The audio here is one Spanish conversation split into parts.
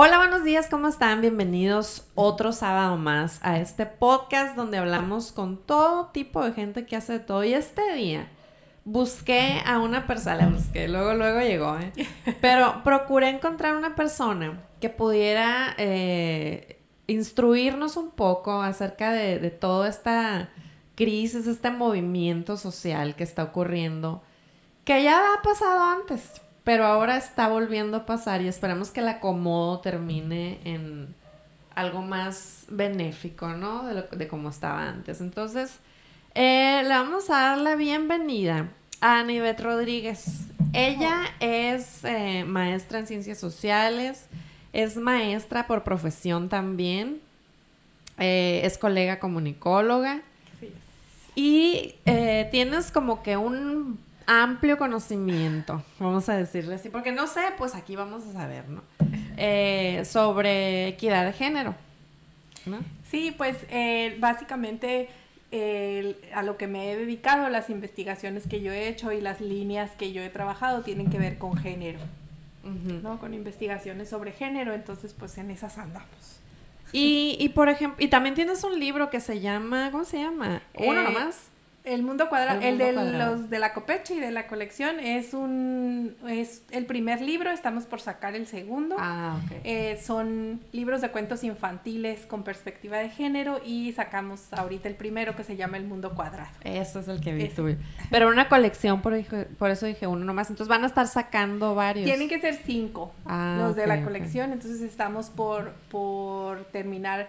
Hola, buenos días, ¿cómo están? Bienvenidos otro sábado más a este podcast donde hablamos con todo tipo de gente que hace de todo. Y este día busqué a una persona, la busqué, luego, luego llegó, ¿eh? Pero procuré encontrar una persona que pudiera eh, instruirnos un poco acerca de, de toda esta crisis, este movimiento social que está ocurriendo, que ya ha pasado antes, pero ahora está volviendo a pasar y esperamos que el acomodo termine en algo más benéfico, ¿no? De, lo, de cómo estaba antes. Entonces, eh, le vamos a dar la bienvenida a Anivet Rodríguez. Ella es eh, maestra en ciencias sociales, es maestra por profesión también, eh, es colega comunicóloga y eh, tienes como que un amplio conocimiento, vamos a decirle así, porque no sé, pues aquí vamos a saber, ¿no? Eh, sobre equidad de género. ¿no? Sí, pues eh, básicamente eh, a lo que me he dedicado, las investigaciones que yo he hecho y las líneas que yo he trabajado tienen que ver con género. ¿no? Con investigaciones sobre género, entonces pues en esas andamos. Y, y por ejemplo, y también tienes un libro que se llama, ¿cómo se llama? Uno Eh, nomás. El mundo cuadrado, El de cuadrado. los de la copecha y de la colección es un es el primer libro, estamos por sacar el segundo. Ah, ok. Eh, son libros de cuentos infantiles con perspectiva de género y sacamos ahorita el primero que se llama El Mundo Cuadrado. Ese es el que vi tuyo. Pero una colección, por, por eso dije uno nomás. Entonces van a estar sacando varios. Tienen que ser cinco Ah, los de la colección, entonces estamos por, por terminar.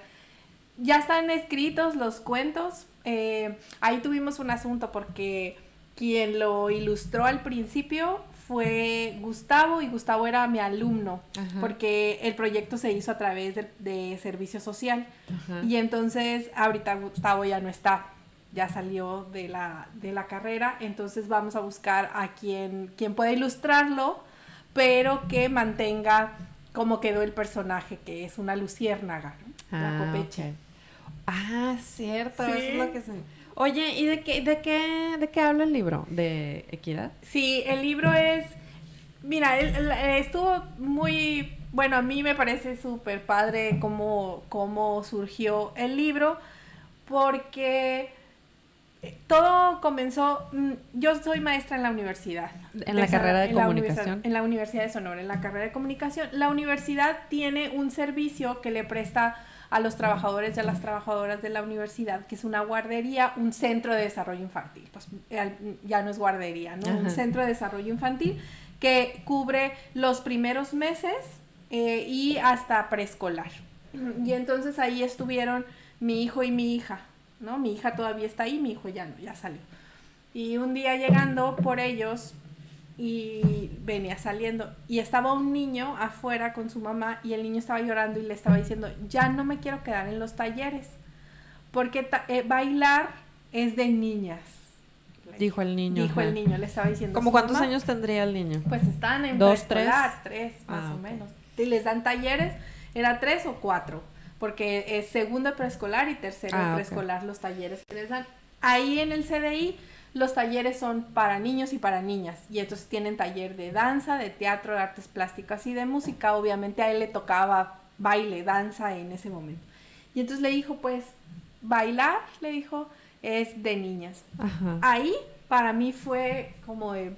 Ya están escritos los cuentos. Eh, ahí tuvimos un asunto porque quien lo ilustró al principio fue Gustavo y Gustavo era mi alumno Ajá. porque el proyecto se hizo a través de, de servicio social. Ajá. Y entonces ahorita Gustavo ya no está, ya salió de la, de la carrera, entonces vamos a buscar a quien, quien pueda ilustrarlo, pero que mantenga cómo quedó el personaje, que es una luciérnaga, ¿no? la Ah, copecha. ok. Ah, cierto, Sí. eso es lo que se... Oye, ¿y de qué, de qué, de qué habla el libro? ¿De equidad? Sí, el libro es, mira, el- el- estuvo muy, bueno, a mí me parece súper padre cómo, cómo surgió el libro, porque todo comenzó, mm, yo soy maestra en la universidad. En la carrera de en la comunicación. universidad- en la Universidad de Sonora, en la carrera de comunicación. La universidad tiene un servicio que le presta a los trabajadores y a las trabajadoras de la universidad, que es una guardería, un centro de desarrollo infantil. Pues ya no es guardería, ¿no? Un centro de desarrollo infantil que cubre los primeros meses eh, y hasta preescolar. Y entonces ahí estuvieron mi hijo y mi hija, ¿no? Mi hija todavía está ahí, mi hijo ya no, ya salió. Y un día llegando por ellos y venía saliendo y estaba un niño afuera con su mamá y el niño estaba llorando y le estaba diciendo, ya no me quiero quedar en los talleres, porque ta- eh, bailar es de niñas. Dijo el niño. Dijo ajá. el niño, le estaba diciendo. ¿Cómo cuántos mamá. años tendría el niño? Pues están en ¿Dos, tres, más Ah, o menos. Y les dan talleres, era tres o cuatro, porque es segundo preescolar y tercero Ah, preescolar los talleres que les dan. Ahí en el CDI los talleres son para niños y para niñas, y entonces tienen taller de danza, de teatro, de artes plásticas y de música. Obviamente a él le tocaba baile, danza en ese momento. Y entonces le dijo, pues, bailar, le dijo, es de niñas Ajá. ahí para mí fue como de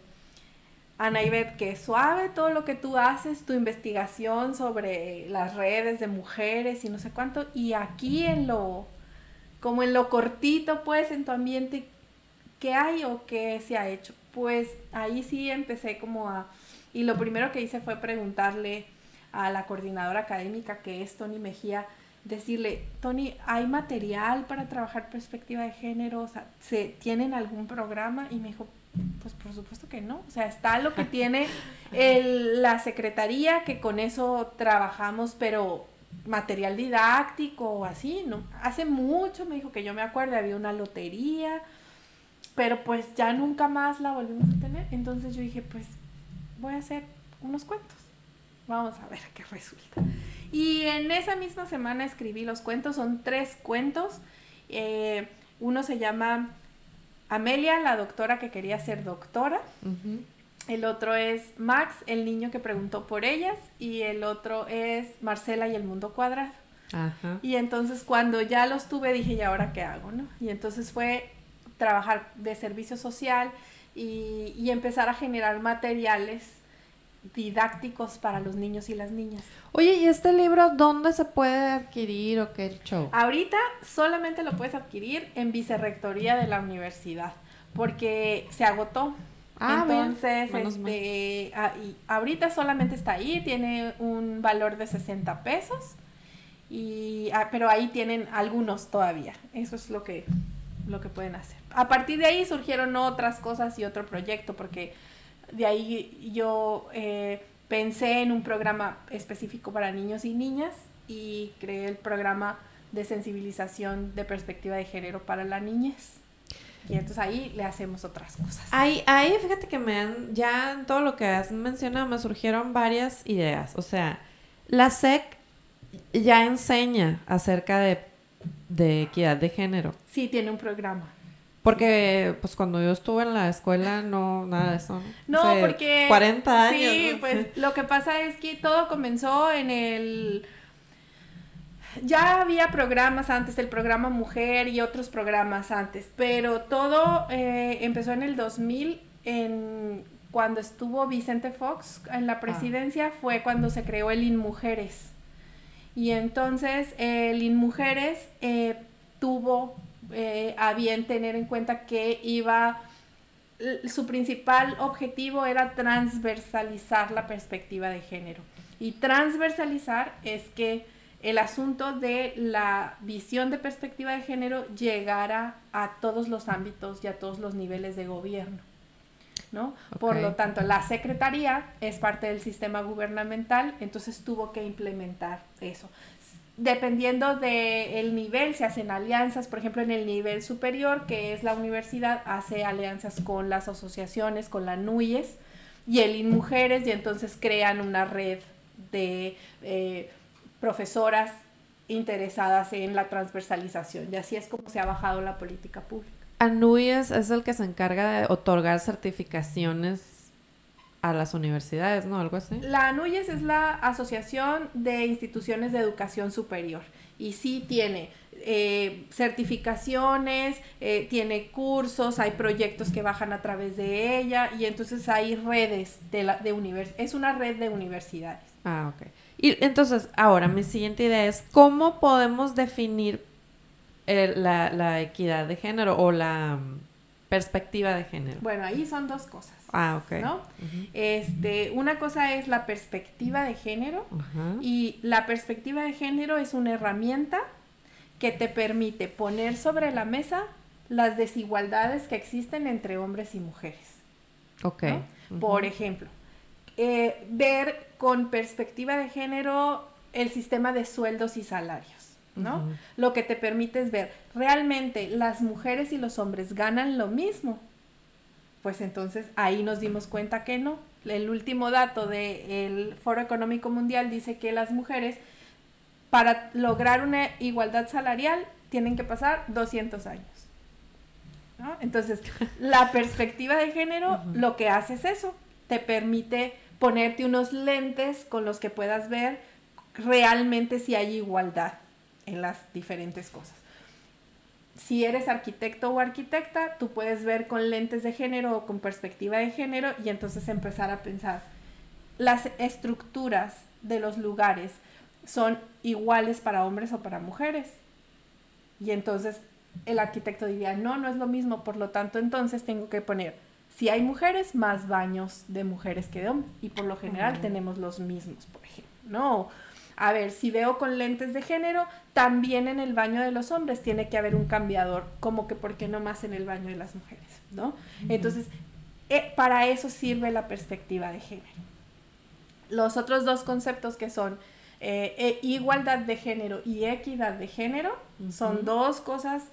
Ana Ivette, que suave todo lo que tú haces, tu investigación sobre las redes de mujeres y no sé cuánto, y aquí en lo, como en lo cortito, pues, en tu ambiente, ¿qué hay o qué se ha hecho? Pues ahí sí empecé como a, y lo primero que hice fue preguntarle a la coordinadora académica, que es Tony Mejía, decirle, Tony, ¿hay material para trabajar perspectiva de género? O sea, ¿se, ¿tienen algún programa? Y me dijo, pues por supuesto que no. O sea, está lo que tiene el- la secretaría, que con eso trabajamos, pero material didáctico o así, ¿no? Hace mucho me dijo que yo me acuerdo, había una lotería, pero pues ya nunca más la volvimos a tener. Entonces yo dije, pues voy a hacer unos cuentos. Vamos a ver qué resulta. Y en esa misma semana escribí los cuentos, son tres cuentos. Eh, uno se llama Amelia, la doctora que quería ser doctora. El otro es Max, el niño que preguntó por ellas. Y el otro es Marcela y el mundo cuadrado. Ajá. Y entonces cuando ya los tuve dije, ¿y ahora qué hago? ¿no? Y entonces fue trabajar de servicio social y, y empezar a generar materiales didácticos para los niños y las niñas. Oye, ¿y este libro dónde se puede adquirir o qué show? Ahorita solamente lo puedes adquirir en vicerrectoría de la universidad porque se agotó. Ah, bien. Entonces, mal. este, ah, y ahorita solamente está ahí, tiene un valor de 60 pesos, y, ah, pero ahí tienen algunos todavía. Eso es lo que, lo que pueden hacer. A partir de ahí surgieron otras cosas y otro proyecto, porque de ahí yo eh, pensé en un programa específico para niños y niñas y creé el programa de sensibilización de perspectiva de género para la niñez. Y entonces ahí le hacemos otras cosas. Ahí, ahí fíjate que me han, ya en todo lo que has mencionado me surgieron varias ideas. O sea, la SEC ya enseña acerca de, de equidad de género. Sí, tiene un programa. Porque, pues, cuando yo estuve en la escuela, no, nada de eso. No, porque... 40 años. Sí, ¿no? pues lo que pasa es que todo comenzó en el... Ya había programas antes, el programa Mujer y otros programas antes, pero todo eh, empezó en el 2000, en, cuando estuvo Vicente Fox en la presidencia, fue cuando se creó el INMujeres. Y entonces el INMujeres eh, tuvo eh, a bien tener en cuenta que iba su principal objetivo era transversalizar la perspectiva de género. Y transversalizar es que el asunto de la visión de perspectiva de género llegara a todos los ámbitos y a todos los niveles de gobierno. ¿no? Por lo tanto, la Secretaría es parte del sistema gubernamental, entonces tuvo que implementar eso. Dependiendo del nivel, se hacen alianzas, por ejemplo, en el nivel superior, que es la universidad, hace alianzas con las asociaciones, con la NUYES y el INMujeres, y entonces crean una red de eh, profesoras interesadas en la transversalización, y así es como se ha bajado la política pública. Anuyes es el que se encarga de otorgar certificaciones a las universidades, ¿no? Algo así. La ANUYES es la Asociación de Instituciones de Educación Superior y sí tiene eh, certificaciones, eh, tiene cursos, hay proyectos que bajan a través de ella y entonces hay redes de, la, de univers es una red de universidades. Ah, ok. Y entonces, ahora mi siguiente idea es, ¿cómo podemos definir el- la, la equidad de género o la mm, perspectiva de género? Bueno, ahí son dos cosas. Ah, ok. ¿no? Este, una cosa es la perspectiva de género. Y la perspectiva de género es una herramienta que te permite poner sobre la mesa las desigualdades que existen entre hombres y mujeres. Ok. Por ejemplo, eh, ver con perspectiva de género el sistema de sueldos y salarios. ¿no? Lo que te permite es ver, ¿realmente las mujeres y los hombres ganan lo mismo? Pues entonces ahí nos dimos cuenta que no. El último dato del Foro Económico Mundial dice que las mujeres, para lograr una igualdad salarial, tienen que pasar 200 años. ¿no? Entonces, la perspectiva de género lo que hace es eso, te permite ponerte unos lentes con los que puedas ver realmente si hay igualdad en las diferentes cosas. Si eres arquitecto o arquitecta, tú puedes ver con lentes de género o con perspectiva de género y entonces empezar a pensar, las estructuras de los lugares son iguales para hombres o para mujeres. Y entonces el arquitecto diría, no, no es lo mismo, por lo tanto entonces tengo que poner, si hay mujeres, más baños de mujeres que de hombres. Y por lo general tenemos los mismos, por ejemplo. No, a ver, si veo con lentes de género, también en el baño de los hombres tiene que haber un cambiador, como que por qué no más en el baño de las mujeres, ¿no? Entonces, eh, para eso sirve la perspectiva de género. Los otros dos conceptos que son eh, eh, igualdad de género y equidad de género son dos cosas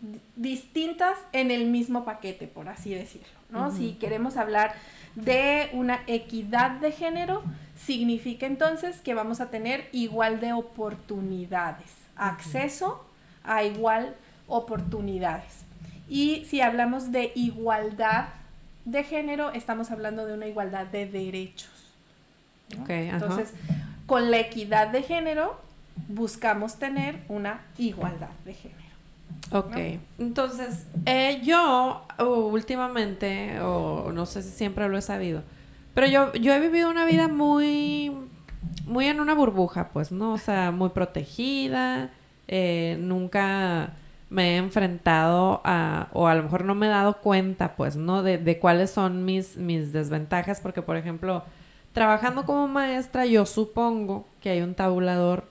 di- distintas en el mismo paquete, por así decirlo, ¿no? Si queremos hablar de una equidad de género, significa entonces que vamos a tener igual de oportunidades, acceso a igual oportunidades. Y si hablamos de igualdad de género estamos hablando de una igualdad de derechos. Entonces, con la equidad de género buscamos tener una igualdad de género. Ok, entonces eh, yo últimamente, o no sé si siempre lo he sabido, pero yo, yo he vivido una vida muy, muy en una burbuja, pues, ¿no? O sea, muy protegida, eh, nunca me he enfrentado a, o a lo mejor no me he dado cuenta, pues, ¿no? De, de cuáles son mis, mis desventajas, porque, por ejemplo, trabajando como maestra, yo supongo que hay un tabulador,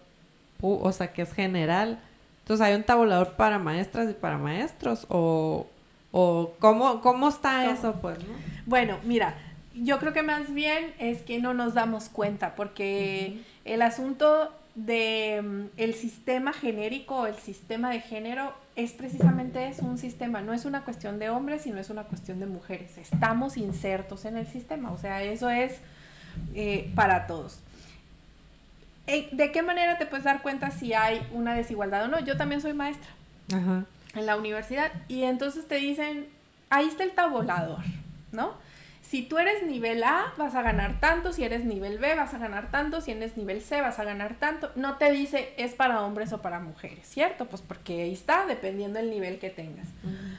o sea, que es general. Entonces, ¿hay un tabulador para maestras y para maestros? ¿O, o cómo, cómo está eso, pues, no? Bueno, mira, yo creo que más bien es que no nos damos cuenta, porque el asunto de mm, el sistema genérico el sistema de género es precisamente es un sistema, no es una cuestión de hombres, sino es una cuestión de mujeres. Estamos insertos en el sistema, o sea, eso es eh, para todos. Eh, ¿De qué manera te puedes dar cuenta si hay una desigualdad o no? Yo también soy maestra en la universidad y entonces te dicen, ahí está el tabulador, ¿no? Si tú eres nivel A, vas a ganar tanto, si eres nivel B, vas a ganar tanto, si eres nivel C, vas a ganar tanto. No te dice es para hombres o para mujeres, ¿cierto? Pues porque ahí está, dependiendo del nivel que tengas.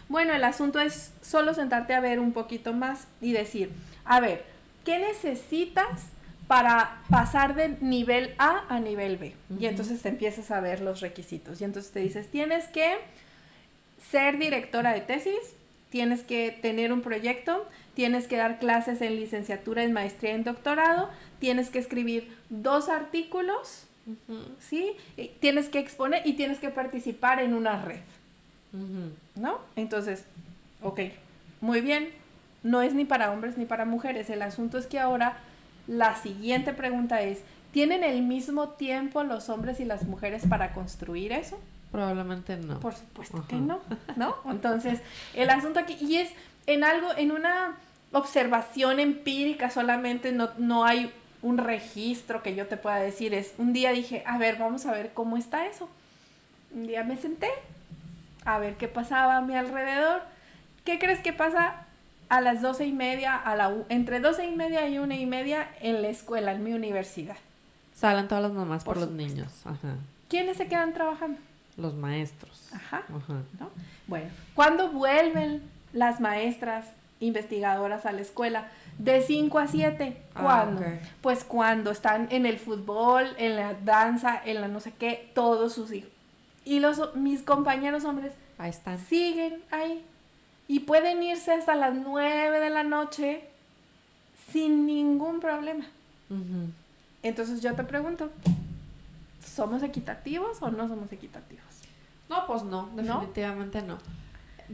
Bueno, el asunto es solo sentarte a ver un poquito más y decir, a ver, ¿qué necesitas para pasar de nivel A a nivel B? Y entonces te empiezas a ver los requisitos. Y entonces te dices, tienes que ser directora de tesis, tienes que tener un proyecto, tienes que dar clases en licenciatura, en maestría, en doctorado, tienes que escribir dos artículos, ¿sí? tienes que exponer y tienes que participar en una red, ¿no? Entonces, ok, muy bien, no es ni para hombres ni para mujeres, el asunto es que ahora la siguiente pregunta es, ¿tienen el mismo tiempo los hombres y las mujeres para construir eso? Probablemente no. Por supuesto que no, ¿no? Entonces, el asunto aquí, y es en algo, en una observación empírica solamente, no, no hay un registro que yo te pueda decir. Es un día dije, a ver, vamos a ver cómo está eso. Un día me senté a ver qué pasaba a mi alrededor. ¿Qué crees que pasa a las doce y media, a la, entre doce y media y una y media en la escuela, en mi universidad? Salen todas las mamás por, los niños. ¿Quiénes se quedan trabajando? Los maestros. Ajá. Bueno, ¿cuándo vuelven las maestras investigadoras a la escuela. De 5 a 7. Ah, ¿Cuándo? Pues cuando están en el fútbol, en la danza, en la no sé qué, todos sus hijos. Y los, mis compañeros hombres ahí están. siguen ahí. Y pueden irse hasta las 9 de la noche sin ningún problema. Entonces yo te pregunto, ¿somos equitativos o no somos equitativos? No, pues no, definitivamente ¿No?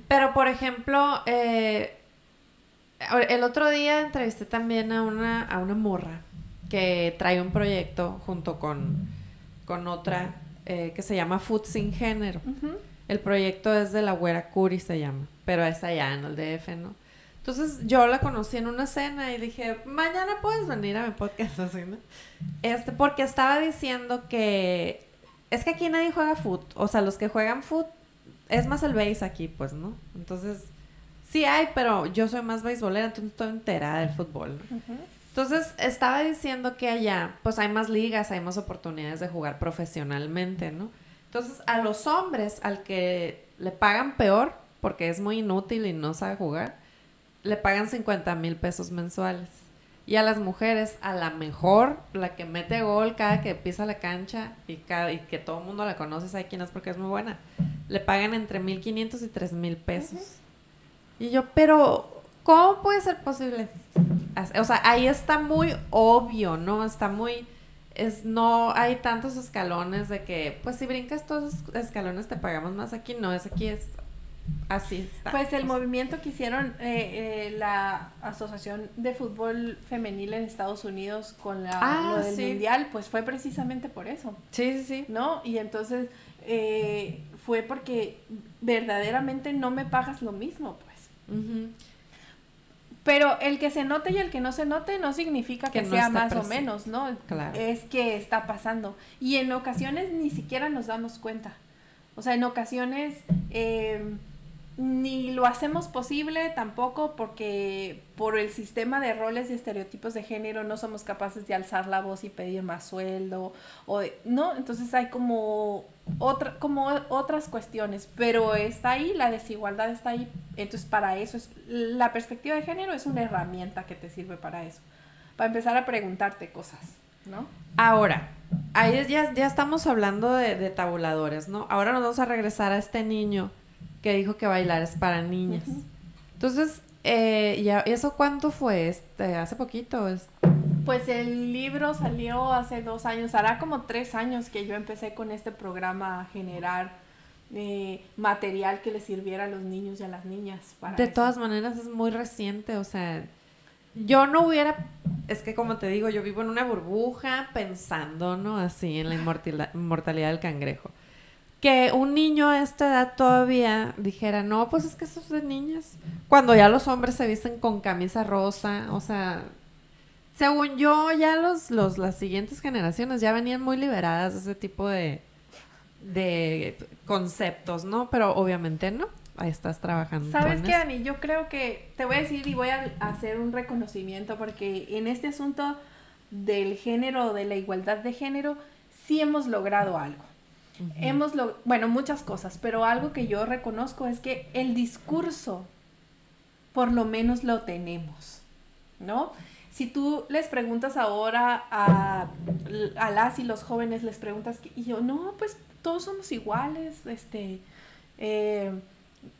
Pero, por ejemplo, eh, el otro día entrevisté también a una, a una morra que trae un proyecto junto con, con otra eh, que se llama Food Sin Género. El proyecto es de la Güera Curi, se llama, pero es allá en el DF, ¿no? Entonces yo la conocí en una cena y dije, mañana puedes venir a mi podcast, así, ¿no? Este, porque estaba diciendo que es que aquí nadie juega foot, o sea, los que juegan foot es más el base aquí, pues, ¿no? Entonces Sí hay, pero yo soy más beisbolera, entonces estoy enterada del fútbol. Entonces, estaba diciendo que allá, pues hay más ligas, hay más oportunidades de jugar profesionalmente, ¿no? Entonces, a los hombres, al que le pagan peor, porque es muy inútil y no sabe jugar, le pagan 50 mil pesos mensuales. Y a las mujeres, a la mejor, la que mete gol cada que pisa la cancha y, cada, y que todo el mundo la conoce, sabe quién es porque es muy buena, le pagan entre 1.500 y 3.000 pesos. Y yo, pero, ¿cómo puede ser posible? O sea, ahí está muy obvio, ¿no? Está muy... Es, no hay tantos escalones de que, pues si brincas todos los escalones te pagamos más aquí, no, es aquí es así está. Pues el movimiento que hicieron eh, eh, la Asociación de Fútbol Femenil en Estados Unidos con la, ah, lo del Mundial, pues fue precisamente por eso. Sí, sí, sí. ¿No? Y entonces eh, fue porque verdaderamente no me pagas lo mismo, pues. Pero el que se note y el que no se note no significa que, sea más o menos, ¿no? Es que está pasando. Y en ocasiones ni siquiera nos damos cuenta. O sea, en ocasiones, em, ni lo hacemos posible tampoco porque por el sistema de roles y estereotipos de género no somos capaces de alzar la voz y pedir más sueldo o no entonces hay como otra como otras cuestiones pero está ahí la desigualdad está ahí. Entonces para eso es la perspectiva de género es una herramienta que te sirve para eso para empezar a preguntarte cosas no ahora ahí ya, ya estamos hablando de tabuladores no ahora nos vamos a regresar a este niño que dijo que bailar es para niñas. Entonces, eh, ya, ¿eso cuánto fue? Este, ¿Hace poquito? Pues el libro salió hace dos años, hará como tres años que yo empecé con este programa a generar eh, material que le sirviera a los niños y a las niñas. de todas maneras es muy reciente, o sea, yo no hubiera, es que como te digo, yo vivo en una burbuja pensando, ¿no? Así en la inmortalidad del cangrejo que un niño a esta edad todavía dijera, no, pues es que eso es de niñas. Cuando ya los hombres se visten con camisa rosa, o sea, según yo, ya los, los, las siguientes generaciones ya venían muy liberadas de ese tipo de, de conceptos, ¿no? Pero obviamente no. Ahí estás trabajando. ¿Sabes qué, Ani? Yo creo que te voy a decir y voy a hacer un reconocimiento porque en este asunto del género, de la igualdad de género, sí hemos logrado algo. Hemos, lo, bueno, muchas cosas, pero algo que yo reconozco es que el discurso, por lo menos lo tenemos, ¿no? Si tú les preguntas ahora a, a las y los jóvenes, les preguntas, y yo, no, pues todos somos iguales, este, eh,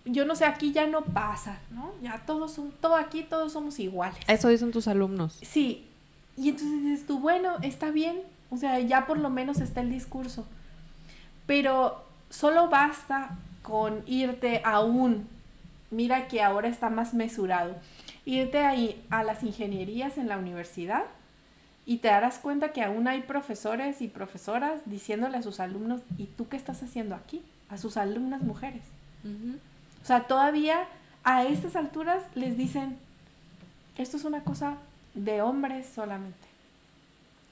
yo no sé, aquí ya no pasa, ¿no? Ya todos son, todo aquí todos somos iguales. Eso dicen tus alumnos. Sí, y entonces dices tú, bueno, está bien, o sea, ya por lo menos está el discurso. Pero solo basta con irte a un, mira que ahora está más mesurado, irte ahí a las ingenierías en la universidad y te darás cuenta que aún hay profesores y profesoras diciéndole a sus alumnos, ¿y tú qué estás haciendo aquí? A sus alumnas mujeres. O sea, todavía a estas alturas les dicen, esto es una cosa de hombres solamente.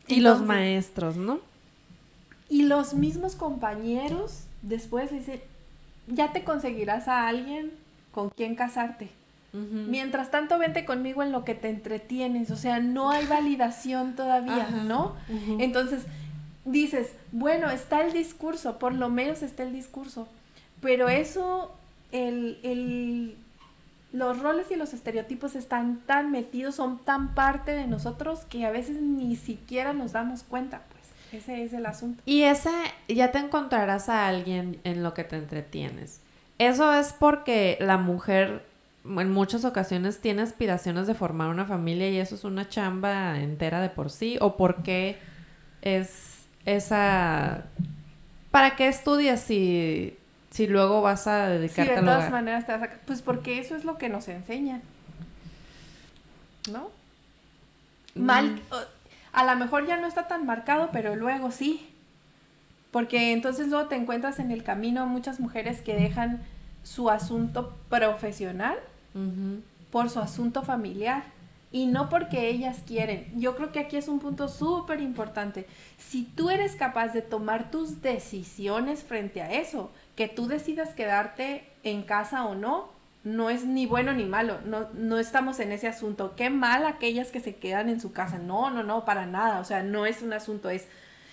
Y los maestros, ¿no? Y los mismos compañeros después dicen, ya te conseguirás a alguien con quien casarte. Mientras tanto, vente conmigo en lo que te entretienes. O sea, no hay validación todavía, ¿no? Entonces, dices, bueno, está el discurso, por lo menos está el discurso. Pero eso, el, el, los roles y los estereotipos están tan metidos, son tan parte de nosotros que a veces ni siquiera nos damos cuenta. Ese es el asunto. Y ese, ya te encontrarás a alguien en lo que te entretienes. Eso es porque la mujer en muchas ocasiones tiene aspiraciones de formar una familia y eso es una chamba entera de por sí. ¿O porque es esa... ¿Para qué estudias si, si luego vas a dedicarte sí, de todas maneras te vas a... Pues porque eso es lo que nos enseñan. ¿No? Mal... Mm a lo mejor ya no está tan marcado, pero luego sí. Porque entonces luego te encuentras en el camino muchas mujeres que dejan su asunto profesional por su asunto familiar. Y no porque ellas quieren. Yo creo que aquí es un punto súper importante. Si tú eres capaz de tomar tus decisiones frente a eso, que tú decidas quedarte en casa o no, no es ni bueno ni malo, no, no estamos en ese asunto. Qué mal aquellas que se quedan en su casa. No, no, no, para nada. O sea, no es un asunto, es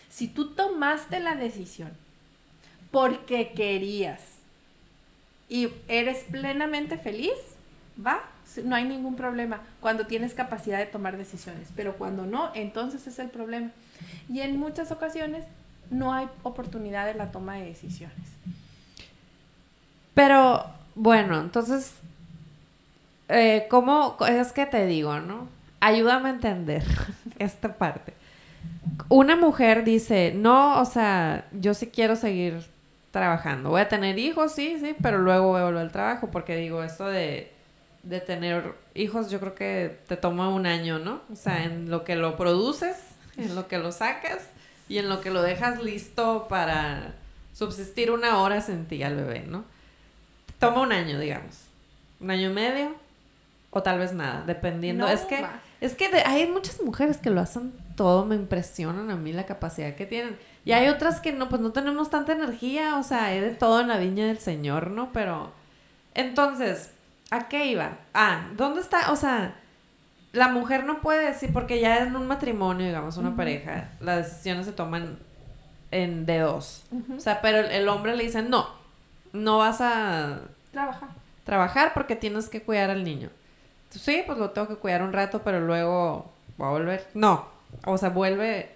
si tú tomaste la decisión porque querías y eres plenamente feliz, va, no hay ningún problema cuando tienes capacidad de tomar decisiones, pero cuando no, entonces es el problema. Y en muchas ocasiones no hay oportunidad de la toma de decisiones. Pero bueno, entonces, eh, ¿cómo es que te digo, no? Ayúdame a entender esta parte. Una mujer dice, no, o sea, yo sí quiero seguir trabajando. Voy a tener hijos, sí, sí, pero luego voy a volver al trabajo porque digo, esto de, de tener hijos yo creo que te toma un año, ¿no? O sea, en lo que lo produces, en lo que lo sacas y en lo que lo dejas listo para subsistir una hora sin ti al bebé, ¿no? Toma un año, digamos. Un año y medio. O tal vez nada, dependiendo. es que, es que hay muchas mujeres que lo hacen todo, me impresionan a mí la capacidad que tienen. Y hay otras que no, pues no tenemos tanta energía, o sea, hay de todo en la viña del Señor, ¿no? Pero Entonces, ¿a qué iba? Ah, ¿dónde está? O sea, la mujer no puede decir, porque ya en un matrimonio, digamos, una pareja, las decisiones se toman en de dos. O sea, pero el, hombre le dice, no, no vas a trabajar. Trabajar porque tienes que cuidar al niño. Sí, pues lo tengo que cuidar un rato, pero luego va a volver. No, o sea, vuelve.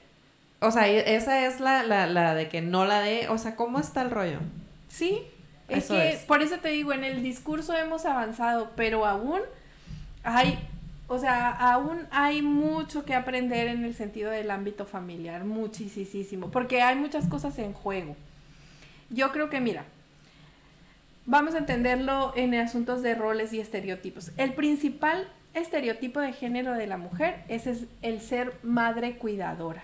O sea, e, esa es la, la, la de que no la dé. O sea, ¿cómo está el rollo? Sí, es que por eso te digo, en el discurso hemos avanzado, pero aún hay o sea, aún hay mucho que aprender en el sentido del ámbito familiar, muchísimo, porque hay muchas cosas en juego. Yo creo que, mira, vamos a entenderlo en asuntos de roles y estereotipos. El principal estereotipo de género de la mujer es el ser madre cuidadora.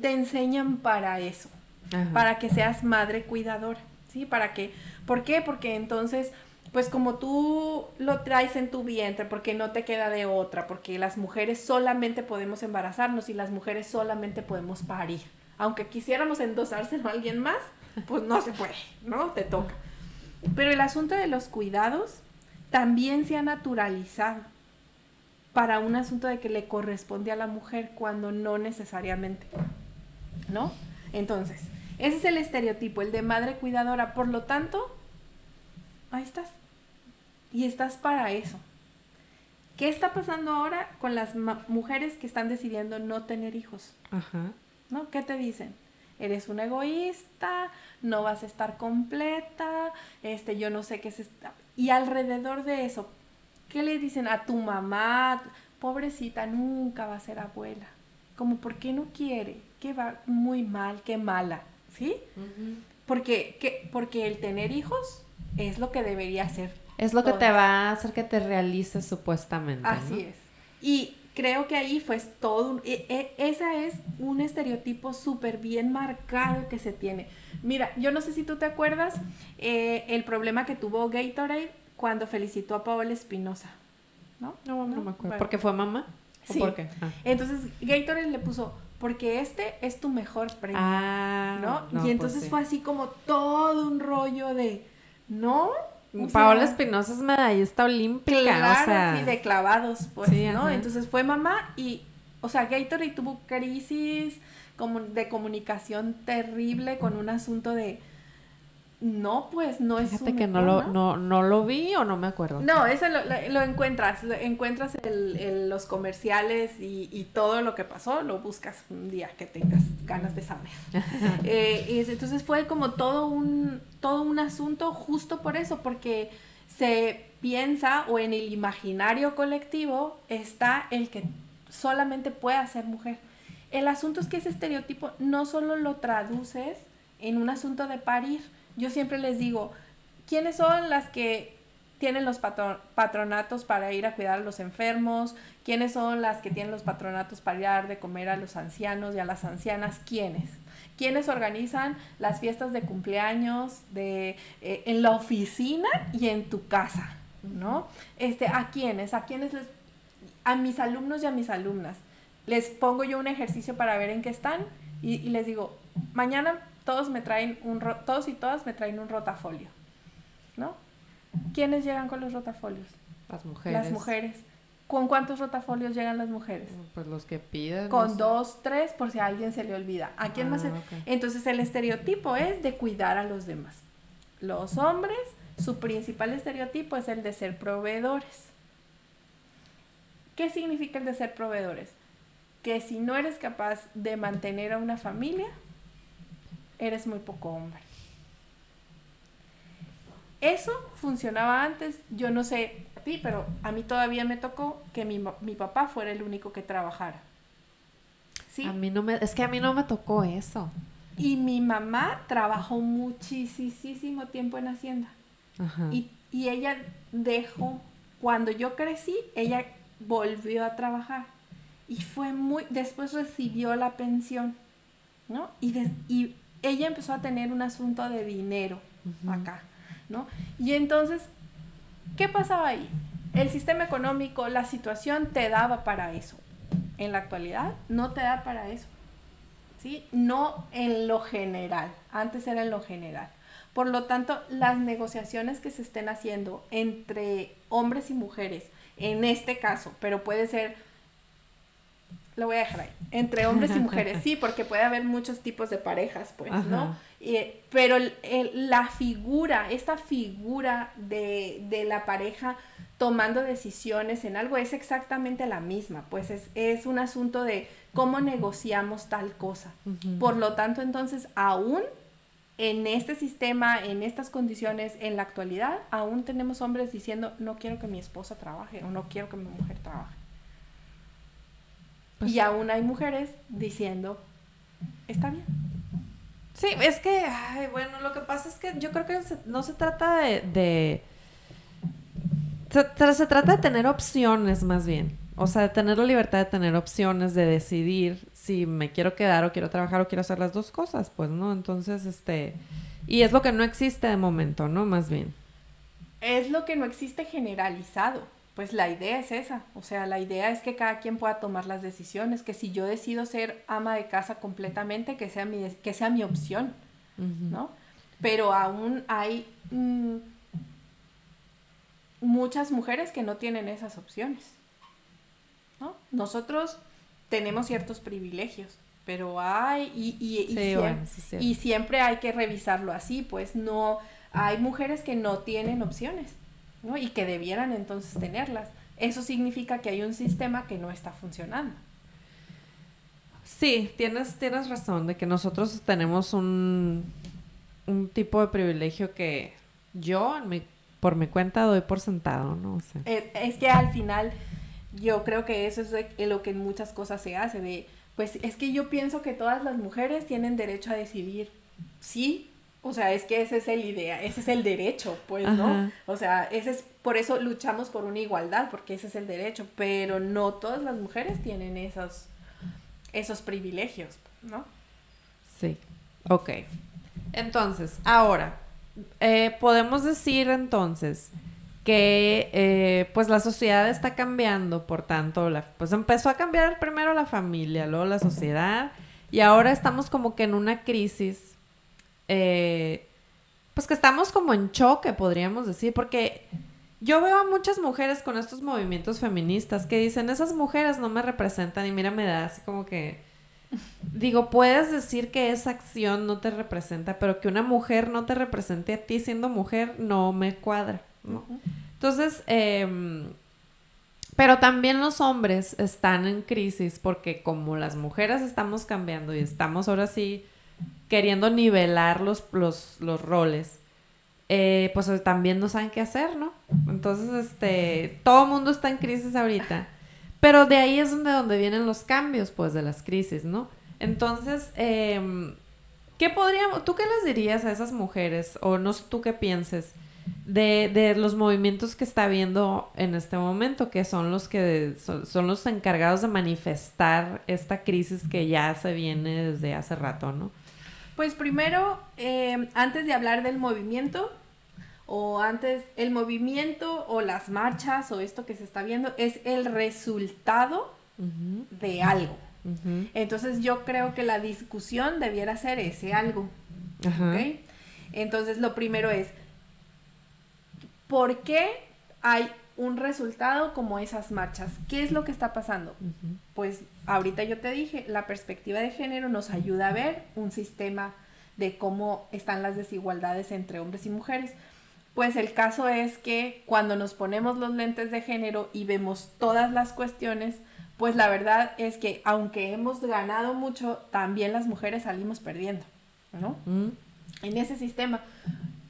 Te enseñan para eso, para que seas madre cuidadora, ¿sí? Para que, ¿por qué? Porque entonces pues como tú lo traes en tu vientre, porque no te queda de otra, porque las mujeres solamente podemos embarazarnos y las mujeres solamente podemos parir. Aunque quisiéramos endosárselo a alguien más, pues no se puede, ¿no? Te toca. Pero el asunto de los cuidados también se ha naturalizado para un asunto de que le corresponde a la mujer cuando no necesariamente, ¿no? Entonces, ese es el estereotipo, el de madre cuidadora. Por lo tanto, ahí estás y estás para eso. ¿Qué está pasando ahora con las mujeres que están decidiendo no tener hijos? Ajá. ¿No? ¿Qué te dicen? Eres un egoísta, no vas a estar completa, este, yo no sé qué es esta. Y alrededor de eso, ¿qué le dicen a tu mamá? Pobrecita, nunca va a ser abuela. Como, ¿por qué no quiere? Que va muy mal, qué mala, ¿sí? porque, ¿qué? porque el tener hijos es lo que debería ser es lo que te va a hacer que te realices supuestamente. Así es. Y creo que ahí fue todo, e, e, esa es un estereotipo súper bien marcado que se tiene. Mira, yo no sé si tú te acuerdas eh, el problema que tuvo Gatorade cuando felicitó a Paola Espinosa. ¿No? No, no, me acuerdo. ¿Porque fue mamá? sí. por qué? Ah. Entonces Gatorade le puso, porque este es tu mejor premio. Ah, ¿no? y pues entonces fue así como todo un rollo de, no, Paola Espinosa es medallista olímpica, claro, o sea. sí, de clavados, pues, ¿no? Entonces fue mamá y, o sea, Gatorade tuvo crisis como de comunicación terrible con un asunto de no, pues no es Fíjate que no lo, ¿no? No, lo vi o no me acuerdo. No, eso lo, encuentras, encuentras el, los comerciales y, todo lo que pasó, lo buscas un día que tengas ganas de saber. eh, entonces fue como todo un, todo un asunto justo por eso, porque se piensa o en el imaginario colectivo está el que solamente puede ser mujer. El asunto es que ese estereotipo no solo lo traduces en un asunto de parir, yo siempre les digo, ¿quiénes son las que tienen los patronatos para ir a cuidar a los enfermos? ¿Quiénes son las que tienen los patronatos para dar de comer a los ancianos y a las ancianas? ¿Quiénes? ¿Quiénes organizan las fiestas de cumpleaños de, eh, en la oficina y en tu casa? ¿No? Este, ¿A quiénes? ¿A quiénes les... A mis alumnos y a mis alumnas. Les pongo yo un ejercicio para ver en qué están y les digo, mañana todos me traen un todos y todas me traen un rotafolio, ¿no? ¿Quiénes llegan con los rotafolios? Las mujeres. Las mujeres. ¿Con cuántos rotafolios llegan las mujeres? Pues los que piden. Con dos, tres, por si a alguien se le olvida. ¿A quién más? Ah, Entonces el estereotipo es de cuidar a los demás. Los hombres, su principal estereotipo es el de ser proveedores. ¿Qué significa el de ser proveedores? Que si no eres capaz de mantener a una familia, eres muy poco hombre. Eso funcionaba antes, yo no sé a ti, pero a mí todavía me tocó que mi, papá fuera el único que trabajara. ¿Sí? A mí no me, es que a mí no me tocó eso. Y mi mamá trabajó muchísimo tiempo en Hacienda. Y, y ella dejó, cuando yo crecí, ella volvió a trabajar. Y fue muy, después recibió la pensión, ¿no? Y, y ella empezó a tener un asunto de dinero acá, ¿no? Y entonces, ¿qué pasaba ahí? El sistema económico, la situación te daba para eso. En la actualidad no te da para eso. ¿sí? No en lo general, antes era en lo general. Por lo tanto, las negociaciones que se estén haciendo entre hombres y mujeres, en este caso, pero puede ser, lo voy a dejar ahí, entre hombres y mujeres, sí, porque puede haber muchos tipos de parejas, pues, ¿no? pero la figura, esta figura de, de, la pareja tomando decisiones en algo es exactamente la misma, pues es, es un asunto de cómo negociamos tal cosa. Por lo tanto, entonces, aún en este sistema, en estas condiciones, en la actualidad, aún tenemos hombres diciendo, no quiero que mi esposa trabaje o no quiero que mi mujer trabaje. Pues y aún hay mujeres diciendo, está bien. Sí, es que, bueno, lo que pasa es que yo creo que no se trata de... se, trata de tener opciones más bien. O sea, de tener la libertad de tener opciones, de decidir si me quiero quedar o quiero trabajar o quiero hacer las dos cosas, pues, ¿no? Entonces, este, y es lo que no existe de momento, ¿no? Más bien. Es lo que no existe generalizado. Pues la idea es esa, o sea, la idea es que cada quien pueda tomar las decisiones, que si yo decido ser ama de casa completamente, que sea mi, que sea mi opción, ¿no? Pero aún hay mm, muchas mujeres que no tienen esas opciones, ¿no? Nosotros tenemos ciertos privilegios, pero hay, y, y, siempre, hay que revisarlo así, pues no, hay mujeres que no tienen opciones, ¿no? Y que debieran entonces tenerlas. Eso significa que hay un sistema que no está funcionando. Sí, tienes, tienes razón, de que nosotros tenemos un, un tipo de privilegio que yo, por mi cuenta, doy por sentado, ¿no? es que al final yo creo que eso es lo que en muchas cosas se hace, de, pues es que yo pienso que todas las mujeres tienen derecho a decidir, sí, o sea, es que ese es el idea, ese es el derecho, pues, ¿no? O sea, ese es, por eso luchamos por una igualdad, porque ese es el derecho, pero no todas las mujeres tienen esos, esos privilegios, ¿no? Sí, ok. Entonces, ahora, eh, podemos decir entonces que eh, pues la sociedad está cambiando, por tanto, la, pues empezó a cambiar primero la familia, luego la sociedad, y ahora estamos como que en una crisis, eh, pues que estamos como en choque, podríamos decir, porque yo veo a muchas mujeres con estos movimientos feministas que dicen, esas mujeres no me representan, y mira, me da así como que... Digo, puedes decir que esa acción no te representa, pero que una mujer no te represente a ti siendo mujer no me cuadra. Entonces, em, pero también los hombres están en crisis porque como las mujeres estamos cambiando y estamos ahora sí queriendo nivelar los, los, roles, eh, pues también no saben qué hacer, ¿no? Entonces, este, todo el mundo está en crisis ahorita. Pero de ahí es donde, donde vienen los cambios, pues, de las crisis, ¿no? Entonces, em, ¿qué podríamos, tú qué les dirías a esas mujeres? O no sé tú qué pienses de, de, los movimientos que está viendo en este momento, que son los que son, los encargados de manifestar esta crisis que ya se viene desde hace rato, ¿no? Pues primero, eh, antes de hablar del movimiento, o antes, el movimiento o las marchas o esto que se está viendo es el resultado de algo. Entonces yo creo que la discusión debiera ser ese algo. Entonces lo primero es, ¿Por qué hay un resultado como esas marchas? ¿Qué es lo que está pasando? Pues ahorita yo te dije, la perspectiva de género nos ayuda a ver un sistema de cómo están las desigualdades entre hombres y mujeres. Pues el caso es que cuando nos ponemos los lentes de género y vemos todas las cuestiones, pues la verdad es que aunque hemos ganado mucho, también las mujeres salimos perdiendo, ¿no? En ese sistema.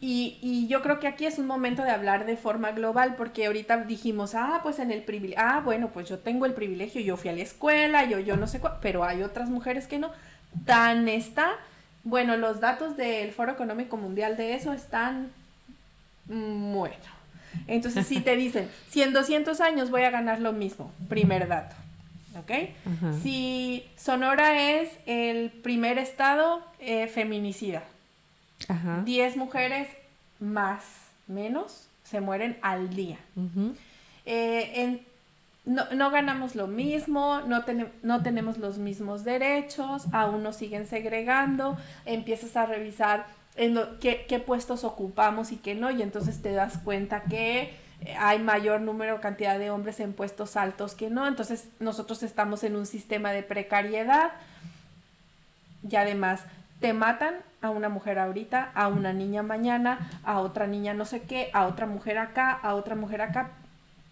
Y, yo creo que aquí es un momento de hablar de forma global, porque ahorita dijimos, ah, pues en el privilegio, ah, bueno, pues yo tengo el privilegio, yo fui a la escuela, yo, yo no sé cuál, pero hay otras mujeres que no. Tan está, bueno, los datos del Foro Económico Mundial de eso están, bueno. Entonces, si te dicen, si en 200 años voy a ganar lo mismo, primer dato, ¿ok? Si Sonora es el primer estado eh, feminicida, 10 mujeres más menos se mueren al día. Eh, no, no ganamos lo mismo, no, no tenemos los mismos derechos, aún nos siguen segregando, empiezas a revisar en qué, qué, puestos ocupamos y qué no, y entonces te das cuenta que hay mayor número, cantidad de hombres en puestos altos que no, entonces nosotros estamos en un sistema de precariedad. Y además te matan a una mujer ahorita, a una niña mañana, a otra niña no sé qué, a otra mujer acá, a otra mujer acá,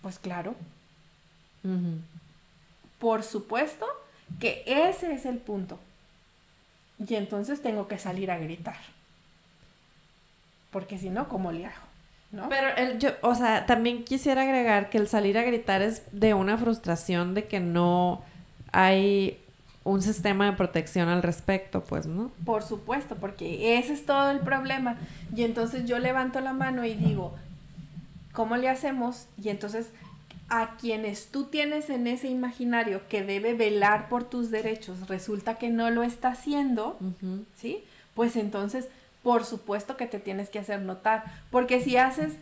pues claro, por supuesto que ese es el punto. Y entonces tengo que salir a gritar. Porque si no, ¿cómo le hago? ¿No? Pero el, yo, o sea, también quisiera agregar que el salir a gritar es de una frustración de que no hay un sistema de protección al respecto, pues, ¿no? Por supuesto, porque ese es todo el problema. Y entonces yo levanto la mano y digo, ¿cómo le hacemos? Y entonces a quienes tú tienes en ese imaginario que debe velar por tus derechos, resulta que no lo está haciendo, ¿sí? Pues entonces, por supuesto que te tienes que hacer notar, porque si haces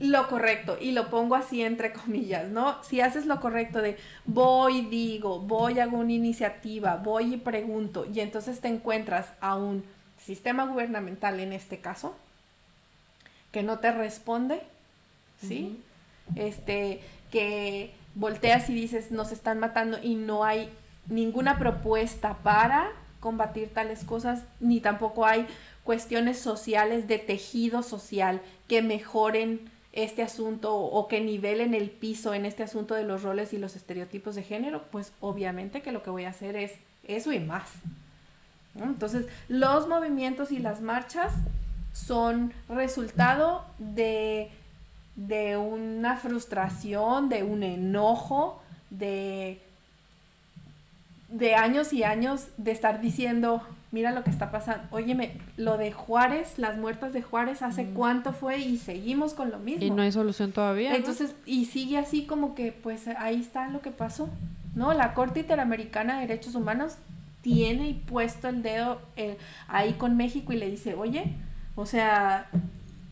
lo correcto, y lo pongo así entre comillas, ¿no? Si haces lo correcto de voy, digo, voy, hago una iniciativa, voy y pregunto, y entonces te encuentras a un sistema gubernamental en este caso, que no te responde, ¿sí? este, que volteas y dices, nos están matando y no hay ninguna propuesta para combatir tales cosas, ni tampoco hay cuestiones sociales de tejido social que mejoren este asunto o que nivelen el piso en este asunto de los roles y los estereotipos de género, pues obviamente que lo que voy a hacer es eso y más. Entonces, los movimientos y las marchas son resultado de de una frustración, de un enojo, de, de años y años de estar diciendo, mira lo que está pasando, óyeme, lo de Juárez, las muertas de Juárez, ¿hace cuánto fue? Y seguimos con lo mismo. Y no hay solución todavía. Entonces, y sigue así como que, pues ahí está lo que pasó, ¿no? La Corte Interamericana de Derechos Humanos tiene puesto el dedo eh, ahí con México y le dice, oye, o sea,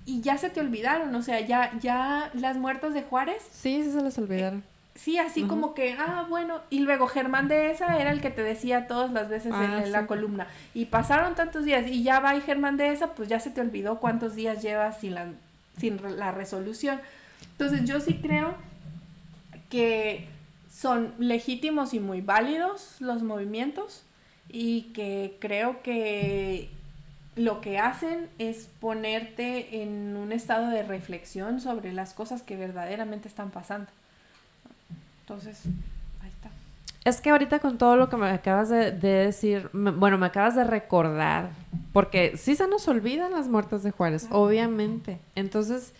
y ya se te olvidaron, o sea, ya, ya las muertas de Juárez. Sí, sí se les olvidaron. Sí, así como que, ah, bueno, y luego Germán de esa era el que te decía todas las veces en, ah, la columna. Y pasaron tantos días y ya va y Germán de esa, pues ya se te olvidó cuántos días llevas sin la, sin la resolución. Entonces yo sí creo que son legítimos y muy válidos los movimientos y que creo que lo que hacen es ponerte en un estado de reflexión sobre las cosas que verdaderamente están pasando. Entonces, ahí está. Es que ahorita con todo lo que me acabas de, decir, bueno, me acabas de recordar, porque sí se nos olvidan las muertes de Juárez, obviamente. Entonces,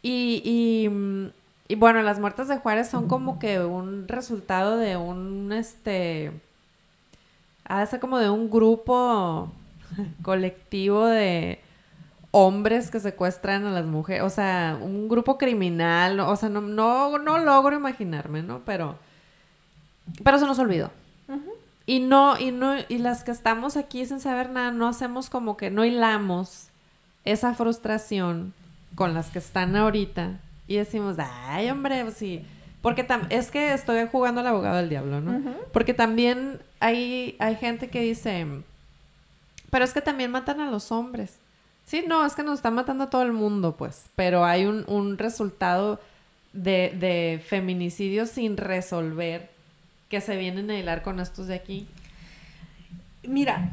y, y, y, bueno, las muertes de Juárez son como que un resultado de un, este, hace como de un grupo colectivo de hombres que secuestran a las mujeres, o sea, un grupo criminal, o sea, no, no, no logro imaginarme, ¿no? Pero, pero se nos olvidó. Y no, y no, y las que estamos aquí sin saber nada, no hacemos como que no hilamos esa frustración con las que están ahorita y decimos, ay, hombre, pues sí. Porque es que estoy jugando al abogado del diablo, ¿no? Porque también hay, hay gente que dice, pero es que también matan a los hombres. Sí, no, es que nos están matando a todo el mundo, pues. Pero hay un, resultado de, de sin resolver que se vienen a hilar con estos de aquí. Mira,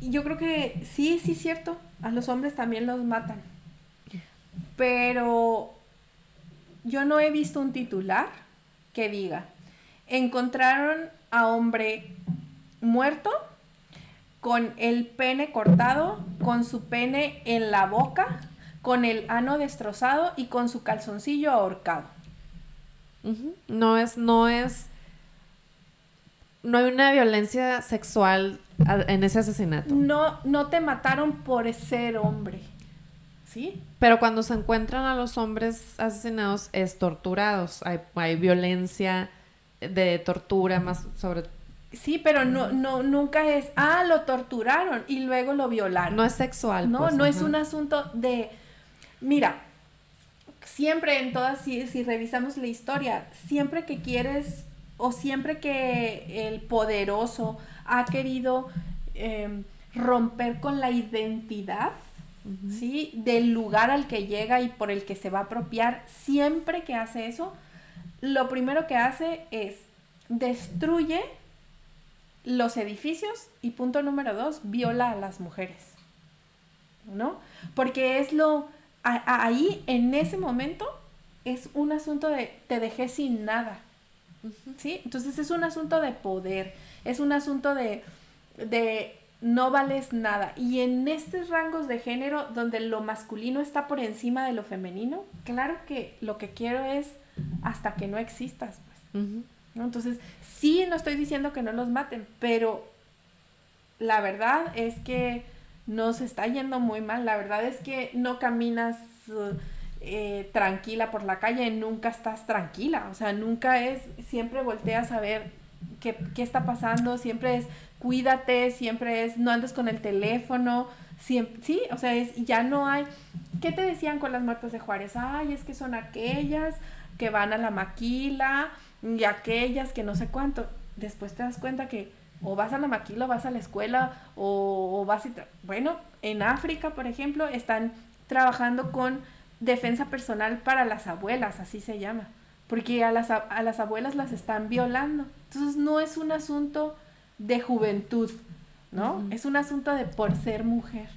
yo creo que sí, sí es cierto. A los hombres también los matan. Pero yo no he visto un titular que diga, encontraron a hombre muerto con el pene cortado, con su pene en la boca, con el ano destrozado y con su calzoncillo ahorcado. No es, no es, no hay una violencia sexual en ese asesinato. No, no te mataron por ser hombre. ¿Sí? Pero cuando se encuentran a los hombres asesinados es torturados. Hay, hay violencia de tortura más sobre Sí, pero no, no, nunca es, ah, lo torturaron y luego lo violaron. No es sexual. No, pues, no es un asunto de, mira, siempre en todas, si, si revisamos la historia, siempre que quieres o siempre que el poderoso ha querido em, romper con la identidad, ¿sí? Del lugar al que llega y por el que se va a apropiar, siempre que hace eso, lo primero que hace es destruye los edificios y punto número dos, viola a las mujeres. ¿No? Porque es lo, ahí en ese momento es un asunto de te dejé sin nada. ¿Sí? Entonces es un asunto de poder, es un asunto de, de no vales nada. Y en estos rangos de género donde lo masculino está por encima de lo femenino, claro que lo que quiero es hasta que no existas. Pues. Entonces, sí, no estoy diciendo que no los maten, pero la verdad es que nos está yendo muy mal. La verdad es que no caminas eh, tranquila por la calle, nunca estás tranquila. O sea, nunca es, siempre volteas a ver qué, qué está pasando, siempre es cuídate, siempre es no andes con el teléfono. Siempre, sí, o sea, es, ya no hay. ¿Qué te decían con las muertas de Juárez? Ay, es que son aquellas que van a la maquila y aquellas que no sé cuánto. Después te das cuenta que o vas a la maquila o vas a la escuela o, vas y... Bueno, en África, por ejemplo, están trabajando con defensa personal para las abuelas, así se llama, porque a las, a las abuelas las están violando. Entonces no es un asunto de juventud, ¿no? Es un asunto de por ser mujer.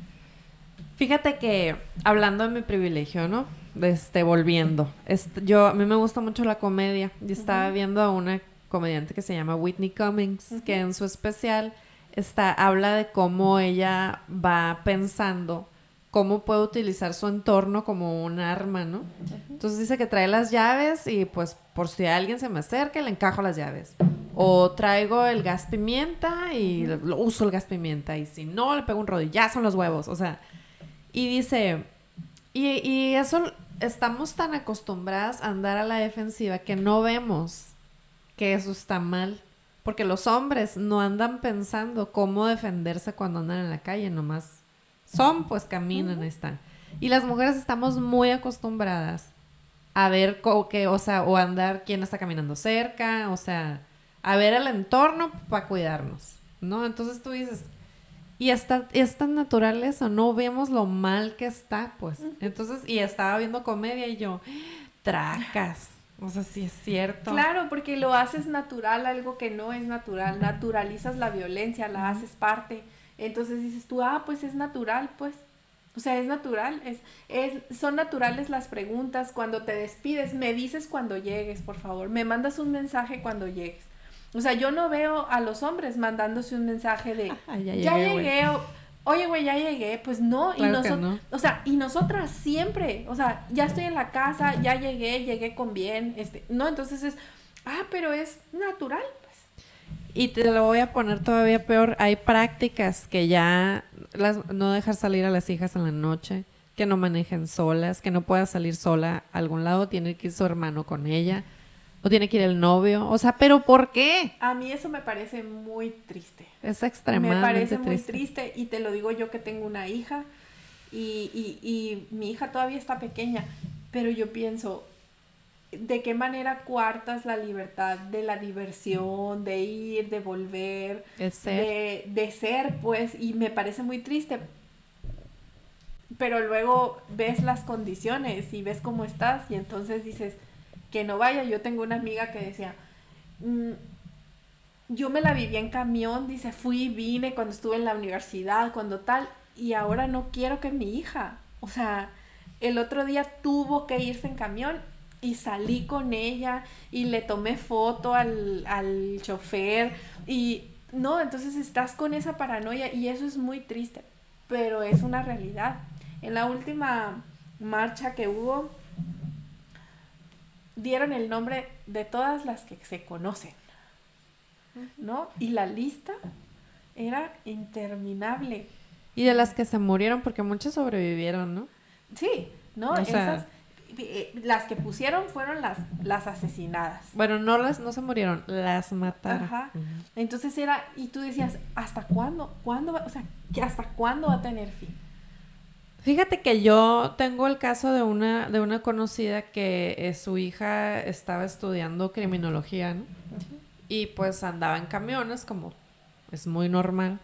Fíjate que hablando de mi privilegio, ¿no? Este, volviendo. yo, a mí me gusta mucho la comedia. Y estaba viendo a una comediante que se llama Whitney Cummings, que en su especial está, habla de cómo ella va pensando cómo puede utilizar su entorno como un arma, ¿no? Entonces dice que trae las llaves y pues por si alguien se me acerca, le encajo las llaves. O traigo el gas pimienta y lo, uso el gas pimienta. Y si no, le pego un rodillazo en los huevos. O sea, y dice, y, y eso estamos tan acostumbradas a andar a la defensiva que no vemos que eso está mal. Porque los hombres no andan pensando cómo defenderse cuando andan en la calle, nomás son, pues caminan, están. Y las mujeres estamos muy acostumbradas a ver que, o sea, o andar quién está caminando cerca, o sea, a ver el entorno para cuidarnos, ¿no? Entonces tú dices, y está, es tan natural eso, no vemos lo mal que está, pues. Entonces, y estaba viendo comedia y yo, tracas. O sea, sí es cierto. Claro, porque lo haces natural, algo que no es natural. Naturalizas la violencia, la haces parte. Entonces dices tú, ah, pues es natural, pues. O sea, es natural, es, es, son naturales las preguntas. Cuando te despides, me dices cuando llegues, por favor. Me mandas un mensaje cuando llegues. O sea, yo no veo a los hombres mandándose un mensaje de, ya, llegué, oye, güey, ya llegué. Pues no, y nosotros, o sea, y nosotras siempre, o sea, ya estoy en la casa, ya llegué, llegué con bien, este, no, entonces es, ah, pero es natural, y te lo voy a poner todavía peor. Hay prácticas que ya las, no dejar salir a las hijas en la noche, que no manejen solas, que no pueda salir sola a algún lado, tiene que ir su hermano con ella, o tiene que ir el novio. O sea, ¿pero por qué? A mí eso me parece muy triste. Es extremadamente Me parece muy triste y te lo digo yo que tengo una hija y, y, y mi hija todavía está pequeña, pero yo pienso, de qué manera cuartas la libertad de la diversión, de ir, de volver, De, de ser, pues, y me parece muy triste. Pero luego ves las condiciones y ves cómo estás y entonces dices que no vaya. Yo tengo una amiga que decía, mm, yo me la viví en camión, dice, fui, vine cuando estuve en la universidad, cuando tal, y ahora no quiero que mi hija, o sea, el otro día tuvo que irse en camión y salí con ella y le tomé foto al, al chofer y no, entonces estás con esa paranoia y eso es muy triste, pero es una realidad. En la última marcha que hubo, dieron el nombre de todas las que se conocen, ¿no? Y la lista era interminable. Y de las que se murieron, porque muchas sobrevivieron, ¿no? Sí, ¿no? Esas, eh, las que pusieron fueron las, las asesinadas. Bueno, no las, no se murieron, las mataron. Ajá. Entonces era, y tú decías, ¿hasta cuándo? ¿Cuándo va, o sea, ¿hasta cuándo va a tener fin? Fíjate que yo tengo el caso de una, de una conocida que eh, su hija estaba estudiando criminología, ¿no? Y pues andaba en camiones, como es muy normal.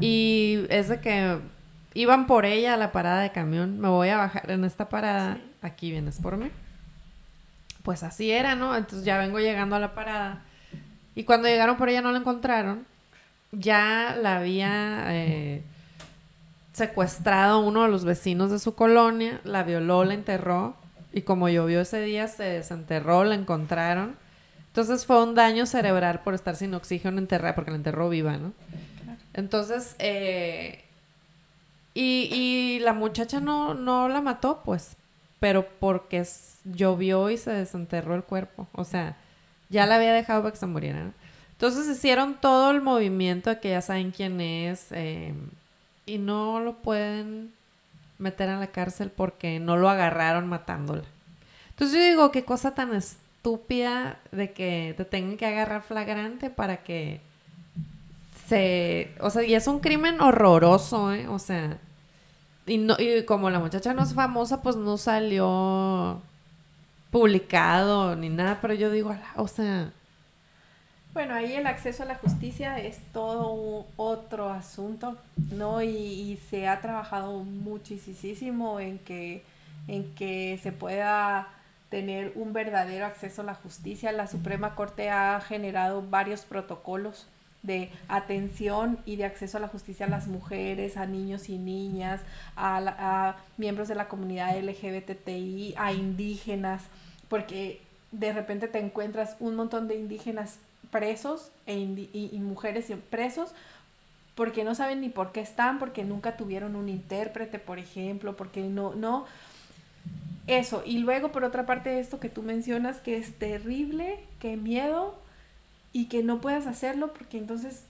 Y es de que iban por ella a la parada de camión. Me voy a bajar en esta parada. Aquí vienes por mí. Pues así era, ¿no? Entonces ya vengo llegando a la parada. Y cuando llegaron por ella no la encontraron. Ya la había eh, secuestrado uno de los vecinos de su colonia. La violó, la enterró. Y como llovió ese día, se desenterró, la encontraron. Entonces fue un daño cerebral por estar sin oxígeno enterrada, porque la enterró viva, ¿no? Entonces, eh, y, y, la muchacha no, no la mató, pues, pero porque llovió y se desenterró el cuerpo. O sea, ya la había dejado para que se muriera. Entonces hicieron todo el movimiento de que ya saben quién es eh, y no lo pueden meter en la cárcel porque no lo agarraron matándola. Entonces yo digo, qué cosa tan estúpida de que te tengan que agarrar flagrante para que se... O sea, y es un crimen horroroso, ¿eh? O sea... Y, no, y como la muchacha no es famosa, pues no salió publicado ni nada, pero yo digo, o sea... Bueno, ahí el acceso a la justicia es todo otro asunto, ¿no? Y, se ha trabajado muchísimo en que, en que se pueda tener un verdadero acceso a la justicia. La Suprema Corte ha generado varios protocolos de atención y de acceso a la justicia a las mujeres, a niños y niñas, a, miembros de la comunidad LGBTI, a indígenas, porque de repente te encuentras un montón de indígenas presos e y, y, mujeres presos porque no saben ni por qué están, porque nunca tuvieron un intérprete, por ejemplo, porque no, no, eso, y luego por otra parte esto que tú mencionas, que es terrible, que miedo y que no puedas hacerlo porque entonces,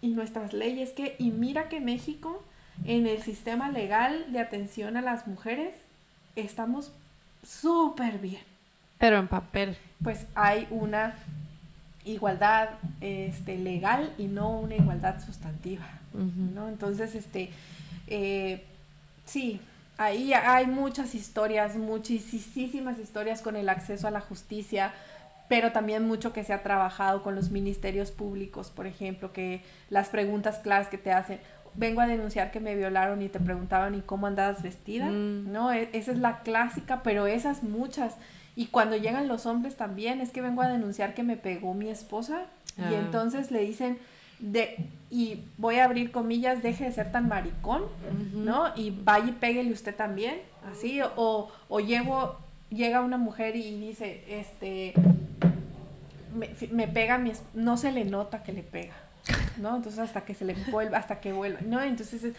y nuestras leyes que, y mira que México en el sistema legal de atención a las mujeres estamos súper bien. Pero en papel. Pues hay una igualdad este, legal y no una igualdad sustantiva, ¿no? Entonces, este, eh, sí, ahí hay muchas historias, muchísimas historias con el acceso a la justicia, pero también mucho que se ha trabajado con los ministerios públicos, por ejemplo, que las preguntas claras que te hacen, vengo a denunciar que me violaron y te preguntaban y cómo andabas vestida, mm. ¿no? E, esa es la clásica, pero esas muchas. Y cuando llegan los hombres también, es que vengo a denunciar que me pegó mi esposa y ah. entonces le dicen, de, y voy a abrir comillas, deje de ser tan maricón, ¿no? Y vaya y péguele usted también, así, o, o llego, llega una mujer y dice, este, me, pega, mi, no se le nota que le pega, ¿no? Entonces hasta que se le vuelva, hasta que vuelva, ¿no? Entonces,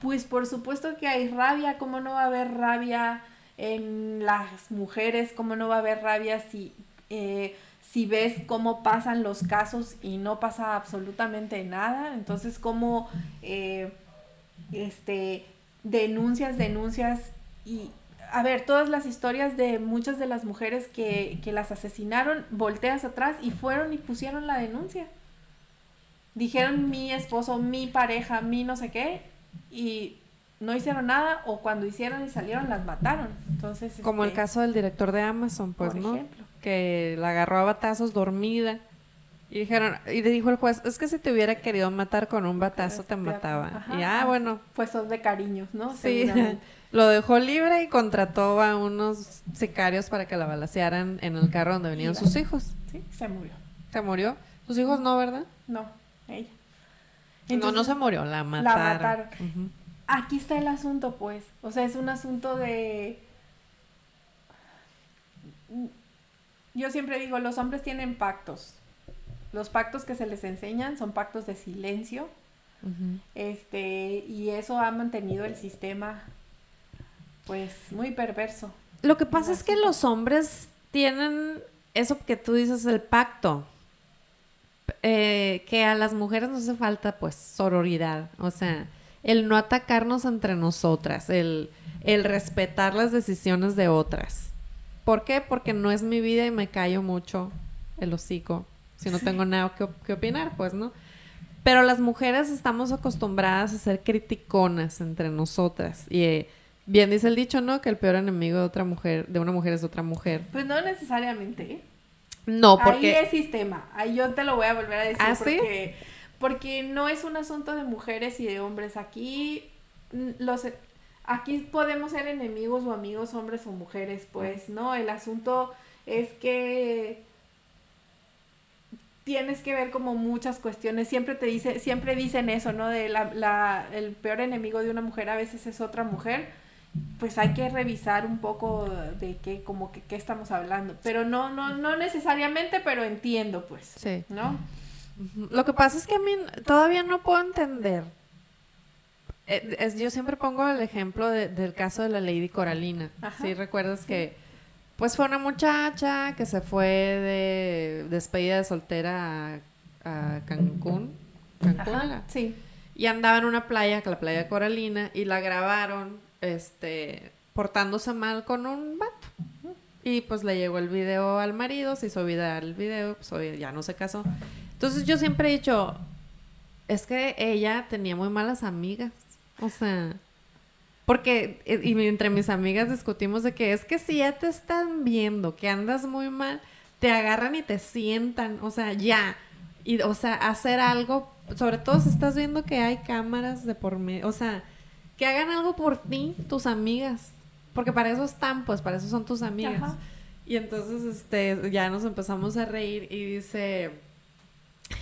pues por supuesto que hay rabia, ¿cómo no va a haber rabia en las mujeres? ¿Cómo no va a haber rabia si... Eh, si ves cómo pasan los casos y no pasa absolutamente nada, entonces cómo eh, este, denuncias, denuncias y, a ver, todas las historias de muchas de las mujeres que, que las asesinaron, volteas atrás y fueron y pusieron la denuncia. Dijeron mi esposo, mi pareja, mi no sé qué, y no hicieron nada, o cuando hicieron y salieron, las mataron. Entonces, Como el este, caso del director de Amazon, pues, ¿no? que la agarró a batazos dormida. Y dijeron, y le dijo el juez, es que si te hubiera querido matar con un batazo te mataba. y ah, bueno. Pues son de cariños, ¿no? Sí. Lo dejó libre y contrató a unos sicarios para que la balacearan en el carro donde venían sus hijos. Sí, se murió. ¿Se murió? ¿Sus hijos no, verdad? No, ella. no, no se murió, la mataron. La mataron. Aquí está el asunto, pues. O sea, es un asunto de yo siempre digo, los hombres tienen pactos. Los pactos que se les enseñan son pactos de silencio. Este, y eso ha mantenido el sistema pues muy perverso. Lo que pasa es que los hombres tienen eso que tú dices, el pacto. Eh, que a las mujeres nos hace falta pues sororidad. O sea, el no atacarnos entre nosotras, el, el respetar las decisiones de otras. ¿Por qué? Porque no es mi vida y me callo mucho el hocico. Si no tengo nada que, opinar, pues, ¿no? Pero las mujeres estamos acostumbradas a ser criticonas entre nosotras. Y eh, bien dice el dicho, ¿no? Que el peor enemigo de otra mujer, de una mujer es otra mujer. Pues no necesariamente. No, porque... Ahí es sistema. Ahí yo te lo voy a volver a decir. ¿Ah, sí? Porque, no es un asunto de mujeres y de hombres. Aquí mm, los aquí podemos ser enemigos o amigos hombres o mujeres, pues, ¿no? El asunto es que tienes que ver como muchas cuestiones. Siempre te dice, siempre dicen eso, ¿no? De la, la, el peor enemigo de una mujer a veces es otra mujer. Pues hay que revisar un poco de qué, como que qué estamos hablando. Pero no, no, no necesariamente, pero entiendo, pues. Sí. ¿No? Lo que pasa es que a mí todavía no puedo entender. Eh, es- yo siempre pongo el ejemplo de- del caso de la Lady Coralina. ¿Sí recuerdas que pues fue una muchacha que se fue de despedida de soltera a, a Cancún? ¿Cancún Ajá, sí. Y andaba en una playa, la playa Coralina, y la grabaron, este, portándose mal con un vato. Y pues le llegó el video al marido, se hizo viral el video, pues ya no se casó. Entonces yo siempre he dicho, es que ella tenía muy malas amigas. O sea, porque, eh, y entre mis amigas discutimos de que es que si ya te están viendo que andas muy mal, te agarran y te sientan, o sea, ya. Y, o sea, hacer algo, sobre todo si estás viendo que hay cámaras de por medio, o sea, que hagan algo por ti, tus amigas. Porque para eso están, pues, para eso son tus amigas. Ajá. Y entonces, este, ya nos empezamos a reír y dice,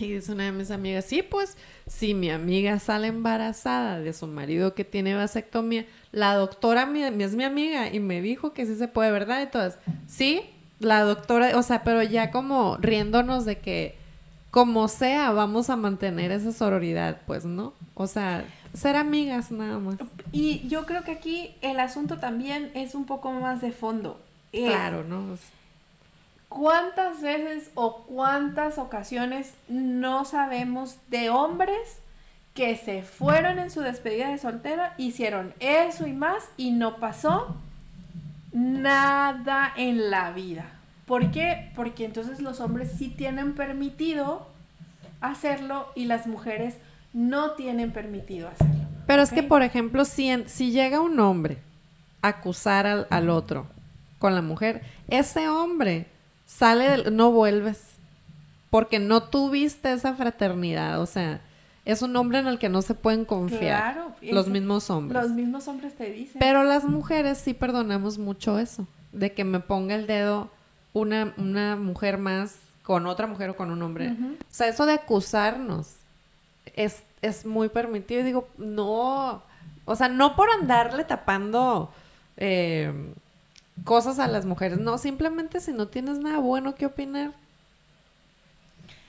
y dice una de mis amigas, sí, pues, si mi amiga sale embarazada de su marido que tiene vasectomía, la doctora mi, es mi amiga y me dijo que sí se puede, ¿verdad? Y todas, sí, la doctora, o sea, pero ya como riéndonos de que, como sea, vamos a mantener esa sororidad, pues, ¿no? O sea, ser amigas nada más. Y yo creo que aquí el asunto también es un poco más de fondo. Es, Claro, ¿no? ¿Cuántas veces o cuántas ocasiones no sabemos de hombres que se fueron en su despedida de soltera, hicieron eso y más y no pasó nada en la vida? ¿Por qué? Porque entonces los hombres sí tienen permitido hacerlo y las mujeres no tienen permitido hacerlo. Pero es que, por ejemplo, si, en- si llega un hombre a acusar al, al otro con la mujer, ese hombre sale del... no vuelves. Porque no tuviste esa fraternidad. O sea, es un hombre en el que no se pueden confiar. Claro, Los mismos hombres. Los mismos hombres te dicen. Pero las mujeres sí perdonamos mucho eso. De que me ponga el dedo una, una mujer más con otra mujer o con un hombre. O sea, eso de acusarnos es, es muy permitido. Y digo, no. O sea, no por andarle tapando eh, cosas a las mujeres. No, simplemente si no tienes nada bueno que opinar.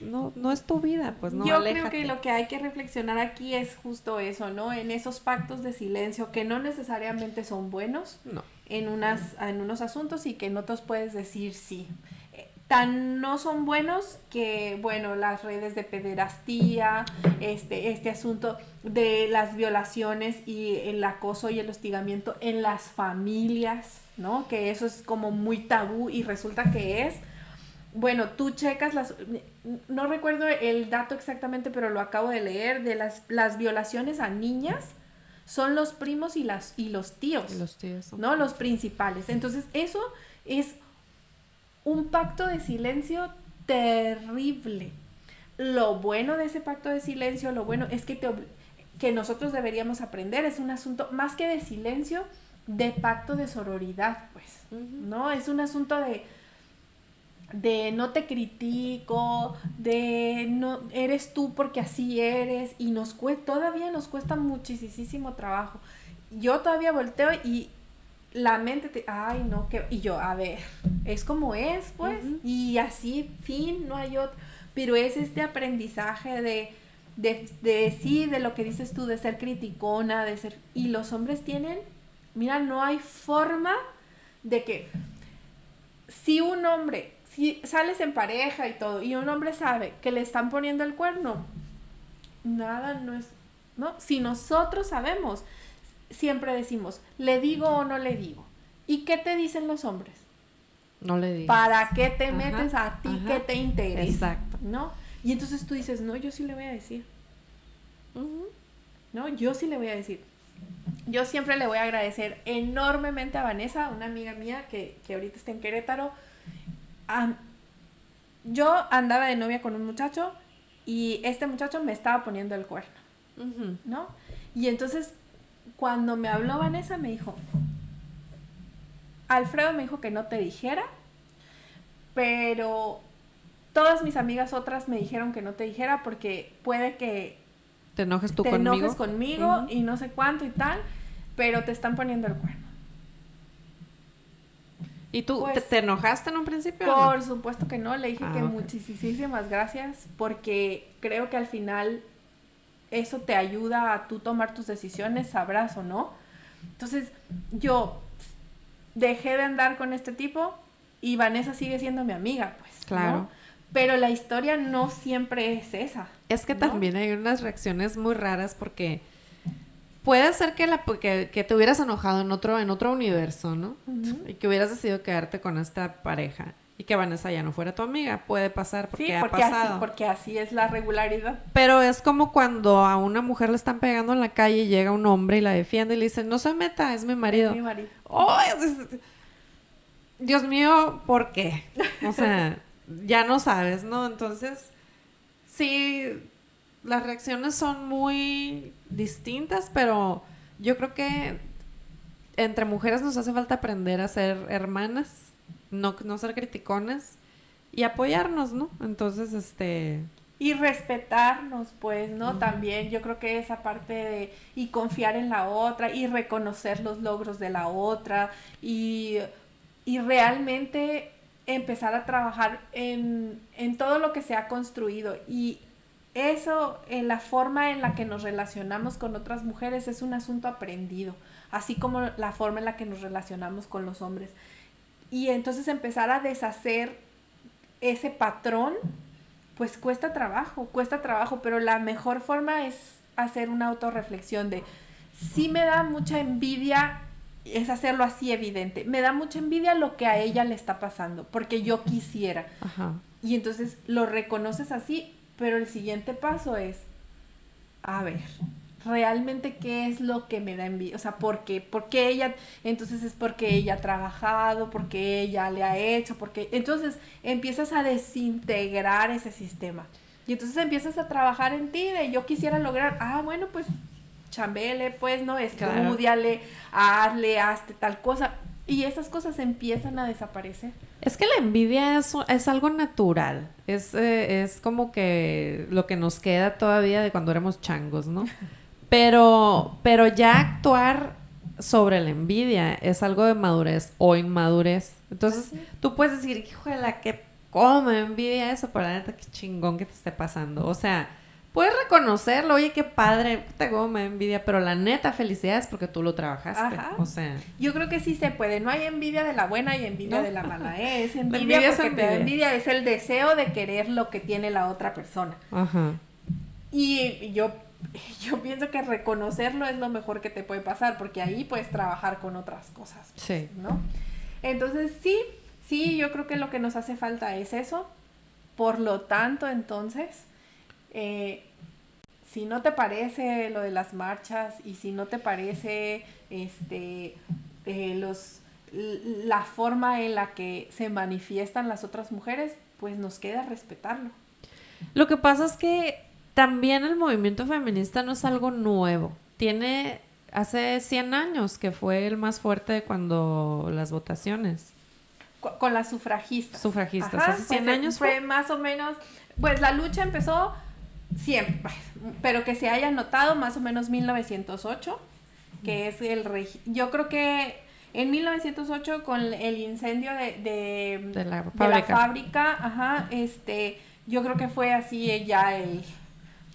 No, no es tu vida, pues no. Yo creo que lo que hay que reflexionar aquí es justo eso, ¿no? En esos pactos de silencio que no necesariamente son buenos No. en, unas, en unos asuntos y que en otros puedes decir sí. Eh, Tan no son buenos que, bueno, las redes de pederastía, este, este asunto de las violaciones y el acoso y el hostigamiento en las familias, ¿no? Que eso es como muy tabú y resulta que es bueno, tú checas las... No recuerdo el dato exactamente, pero lo acabo de leer, de las, las violaciones a niñas son los primos y, las, y los tíos, Y los tíos ¿no? Los principales. Entonces, eso es un pacto de silencio terrible. Lo bueno de ese pacto de silencio, lo bueno es que, te que nosotros deberíamos aprender, es un asunto más que de silencio, de pacto de sororidad, pues. ¿no? Es un asunto de de no te critico, de no eres tú porque así eres y nos cuesta todavía nos cuesta muchísimo trabajo. Yo todavía volteo y la mente te, ay, no, que y yo, a ver, es como es, pues, y así, fin, no hay otro, pero es este aprendizaje de de, de sí, de lo que dices tú, de ser criticona, de ser... Y los hombres tienen, mira, no hay forma de que si un hombre, si sales en pareja y todo, y un hombre sabe que le están poniendo el cuerno, nada no es, ¿no? Si nosotros sabemos, siempre decimos, ¿le digo o no le digo? ¿Y qué te dicen los hombres? No le digas. ¿Para qué te Ajá, metes a ti ajá. que te interesa? Exacto. ¿No? Y entonces tú dices, no, yo sí le voy a decir. ¿No? Yo sí le voy a decir. Yo siempre le voy a agradecer enormemente a Vanessa, una amiga mía que, que ahorita está en Querétaro. yo andaba de novia con un muchacho y este muchacho me estaba poniendo el cuerno, ¿no? Y entonces, cuando me habló Vanessa, me dijo, Alfredo me dijo que no te dijera, pero todas mis amigas otras me dijeron que no te dijera porque puede que te enojes tú te conmigo. enojes conmigo y no sé cuánto y tal, pero te están poniendo el cuerno. ¿Y tú ¿te, pues, enojaste en un principio? Por supuesto que no, le dije que ah, muchísimas gracias porque creo que al final eso te ayuda a tú tomar tus decisiones, sabrás o no. Entonces, yo dejé de andar con este tipo y Vanessa sigue siendo mi amiga, pues. Claro. Pero la historia no siempre es esa. Es que también hay unas reacciones muy raras porque puede ser que, la, que, que, te hubieras enojado en otro, en otro universo, ¿no? Y que hubieras decidido quedarte con esta pareja y que Vanessa ya no fuera tu amiga. Puede pasar porque, sí, porque ha pasado. Así, porque así es la regularidad. Pero es como cuando a una mujer le están pegando en la calle y llega un hombre y la defiende y le dice, no se meta, es mi marido. Es mi marido. Dios mío, ¿por qué? O sea, ya no sabes, ¿no? Entonces, sí, las reacciones son muy distintas, pero yo creo que entre mujeres nos hace falta aprender a ser hermanas, no, no ser criticones y apoyarnos, ¿no? Entonces, este... Y respetarnos, pues, ¿no? También yo creo que esa parte de... Y confiar en la otra, y reconocer los logros de la otra, y, y realmente empezar a trabajar en, en todo lo que se ha construido. Y eso, en la forma en la que nos relacionamos con otras mujeres es un asunto aprendido, así como la forma en la que nos relacionamos con los hombres. Y entonces empezar a deshacer ese patrón, pues cuesta trabajo, cuesta trabajo, pero la mejor forma es hacer una autorreflexión de, si me da mucha envidia, es hacerlo así evidente, me da mucha envidia lo que a ella le está pasando, porque yo quisiera. Y entonces lo reconoces así, pero el siguiente paso es, a ver, realmente qué es lo que me da envidia, o sea, ¿por qué? Porque ella, entonces es porque ella ha trabajado, porque ella le ha hecho, porque entonces empiezas a desintegrar ese sistema. Y entonces empiezas a trabajar en ti de yo quisiera lograr, ah, bueno, pues chambele, pues, ¿no? Estudiale, hazle, hazte tal cosa. Y esas cosas empiezan a desaparecer. Es que la envidia es, es algo natural. Es, eh, es como que lo que nos queda todavía de cuando éramos changos, ¿no? Pero, pero ya actuar sobre la envidia es algo de madurez o inmadurez. Entonces, tú puedes decir, híjole, que cómo me envidia eso, pero la neta, qué chingón que te esté pasando. O sea, puedes reconocerlo, oye, qué padre, tengo me envidia, pero la neta felicidad es porque tú lo trabajaste. O sea, yo creo que sí se puede. No hay envidia de la buena y envidia de la mala. ¿eh? Es envidia, porque Te envidia es el deseo de querer lo que tiene la otra persona. Ajá. Y yo yo pienso que reconocerlo es lo mejor que te puede pasar, porque ahí puedes trabajar con otras cosas. Sí. ¿No? Entonces, sí, sí, yo creo que lo que nos hace falta es eso. Por lo tanto, entonces, eh, si no te parece lo de las marchas y si no te parece este, eh, los, la forma en la que se manifiestan las otras mujeres, pues nos queda respetarlo. Lo que pasa es que también el movimiento feminista no es algo nuevo. Tiene hace 100 años que fue el más fuerte cuando las votaciones. Con las sufragistas. Sufragistas. hace 100 pues, años fue más o menos, pues la lucha empezó siempre, pero que se haya notado más o menos 1908, que es el yo creo que en 1908 con el incendio de, de, la, fábrica. ajá, este, yo creo que fue así ya el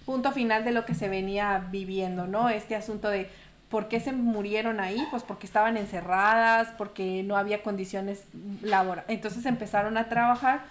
punto final de lo que se venía viviendo, ¿no? Este asunto de por qué se murieron ahí, pues porque estaban encerradas, porque no había condiciones laborales. Entonces empezaron a trabajar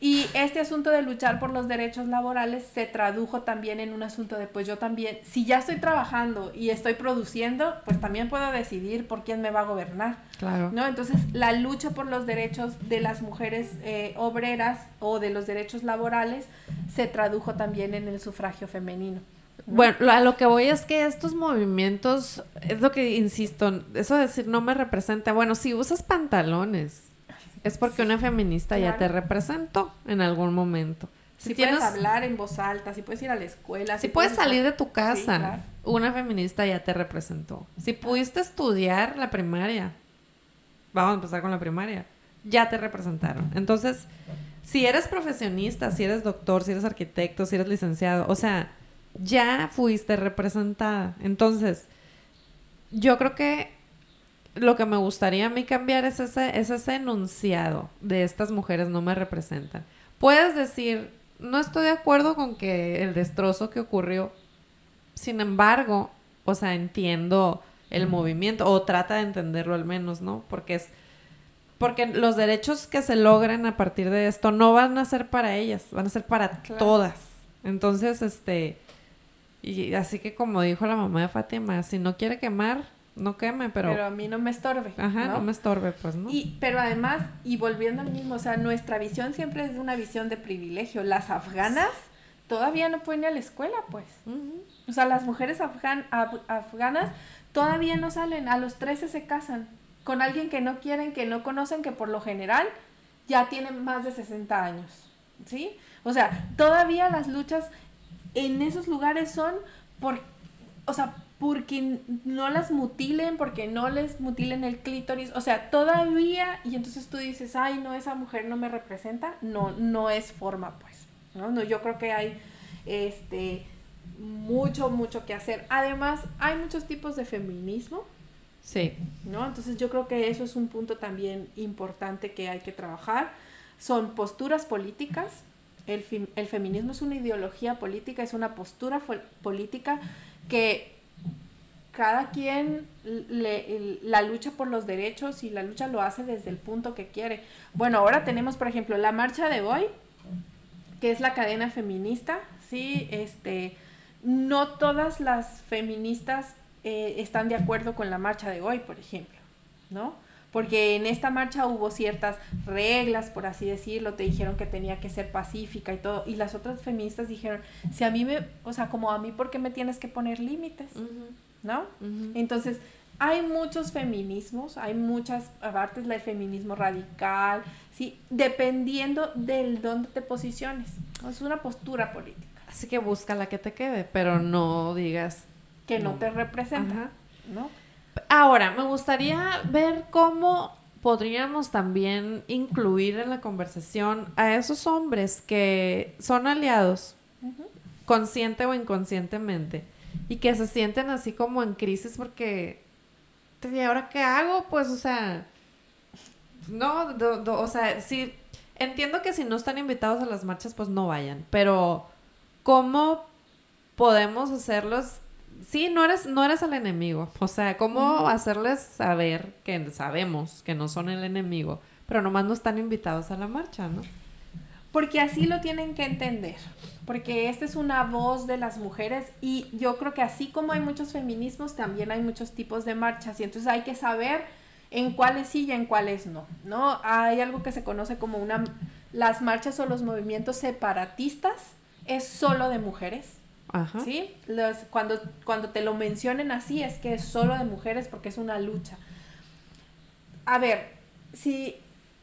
y este asunto de luchar por los derechos laborales se tradujo también en un asunto de, pues yo también, si ya estoy trabajando y estoy produciendo, pues también puedo decidir por quién me va a gobernar. Claro. ¿no? Entonces, la lucha por los derechos de las mujeres eh, obreras o de los derechos laborales se tradujo también en el sufragio femenino. Bueno, a lo que voy es que estos movimientos, es lo que insisto, eso de decir no me representa. Bueno, si usas pantalones, es porque una feminista ya te representó en algún momento. Si, puedes hablar en voz alta, si puedes ir a la escuela. Si, puedes, salir de tu casa, una feminista ya te representó. Si pudiste estudiar la primaria, vamos a empezar con la primaria, ya te representaron. Entonces, si eres profesionista, si eres doctor, si eres arquitecto, si eres licenciado, o sea, ya fuiste representada. Entonces, yo creo que lo que me gustaría a mí cambiar es ese, es ese enunciado de estas mujeres no me representan. Puedes decir, no estoy de acuerdo con que el destrozo que ocurrió, sin embargo, o sea, entiendo el movimiento, o trata de entenderlo al menos, ¿no? Porque es porque los derechos que se logren a partir de esto no van a ser para ellas, van a ser para todas. Entonces, este, y así que como dijo la mamá de Fátima, si no quiere quemar, no queme, pero... Pero a mí no me estorbe. Ajá, no, me estorbe, pues, ¿no? Y, pero además, y volviendo al mismo, o sea, nuestra visión siempre es una visión de privilegio. Las afganas todavía no pueden ir a la escuela, pues. O sea, las mujeres afganas todavía no salen, a los 13 se casan con alguien que no quieren, que no conocen, que por lo general ya tienen más de 60 años, ¿sí? O sea, todavía las luchas en esos lugares son por, o sea, porque no las mutilen, porque no les mutilen el clítoris, o sea, todavía, y entonces tú dices, ay, no, esa mujer no me representa, no, no es forma, pues, ¿no? no yo creo que hay, este, mucho, mucho que hacer. Además, hay muchos tipos de feminismo. Sí. ¿No? Entonces yo creo que eso es un punto también importante que hay que trabajar. Son posturas políticas, el, el feminismo es una ideología política, es una postura política que cada quien le, la lucha por los derechos y la lucha lo hace desde el punto que quiere. Bueno, ahora tenemos, por ejemplo, la marcha de hoy, que es la cadena feminista, ¿sí? Este, no todas las feministas eh, están de acuerdo con la marcha de hoy, por ejemplo, ¿no? porque en esta marcha hubo ciertas reglas, por así decirlo, te dijeron que tenía que ser pacífica y todo, y las otras feministas dijeron, si a mí me, o sea, como a mí, ¿por qué me tienes que poner límites? ¿No? Entonces, hay muchos feminismos, hay muchas partes del feminismo radical, ¿sí? Dependiendo del dónde te posiciones. Es una postura política. Así que busca la que te quede, pero no digas... Que no, te representa, ¿no? Ahora, me gustaría ver cómo podríamos también incluir en la conversación a esos hombres que son aliados, consciente o inconscientemente, y que se sienten así como en crisis porque, ¿y ahora qué hago? Pues, o sea, no, o sea, sí, entiendo que si no están invitados a las marchas, pues no vayan, pero ¿cómo podemos hacerlos sí, no eres, no eres el enemigo. O sea, ¿cómo hacerles saber que sabemos que no son el enemigo, pero nomás no están invitados a la marcha, ¿no? Porque así lo tienen que entender. Porque esta es una voz de las mujeres y yo creo que así como hay muchos feminismos, también hay muchos tipos de marchas y entonces hay que saber en cuáles sí y en cuáles no, ¿no? Hay algo que se conoce como una las marchas o los movimientos separatistas es solo de mujeres ¿Sí? Los, cuando, cuando te lo mencionen así es que es solo de mujeres porque es una lucha. A ver, si,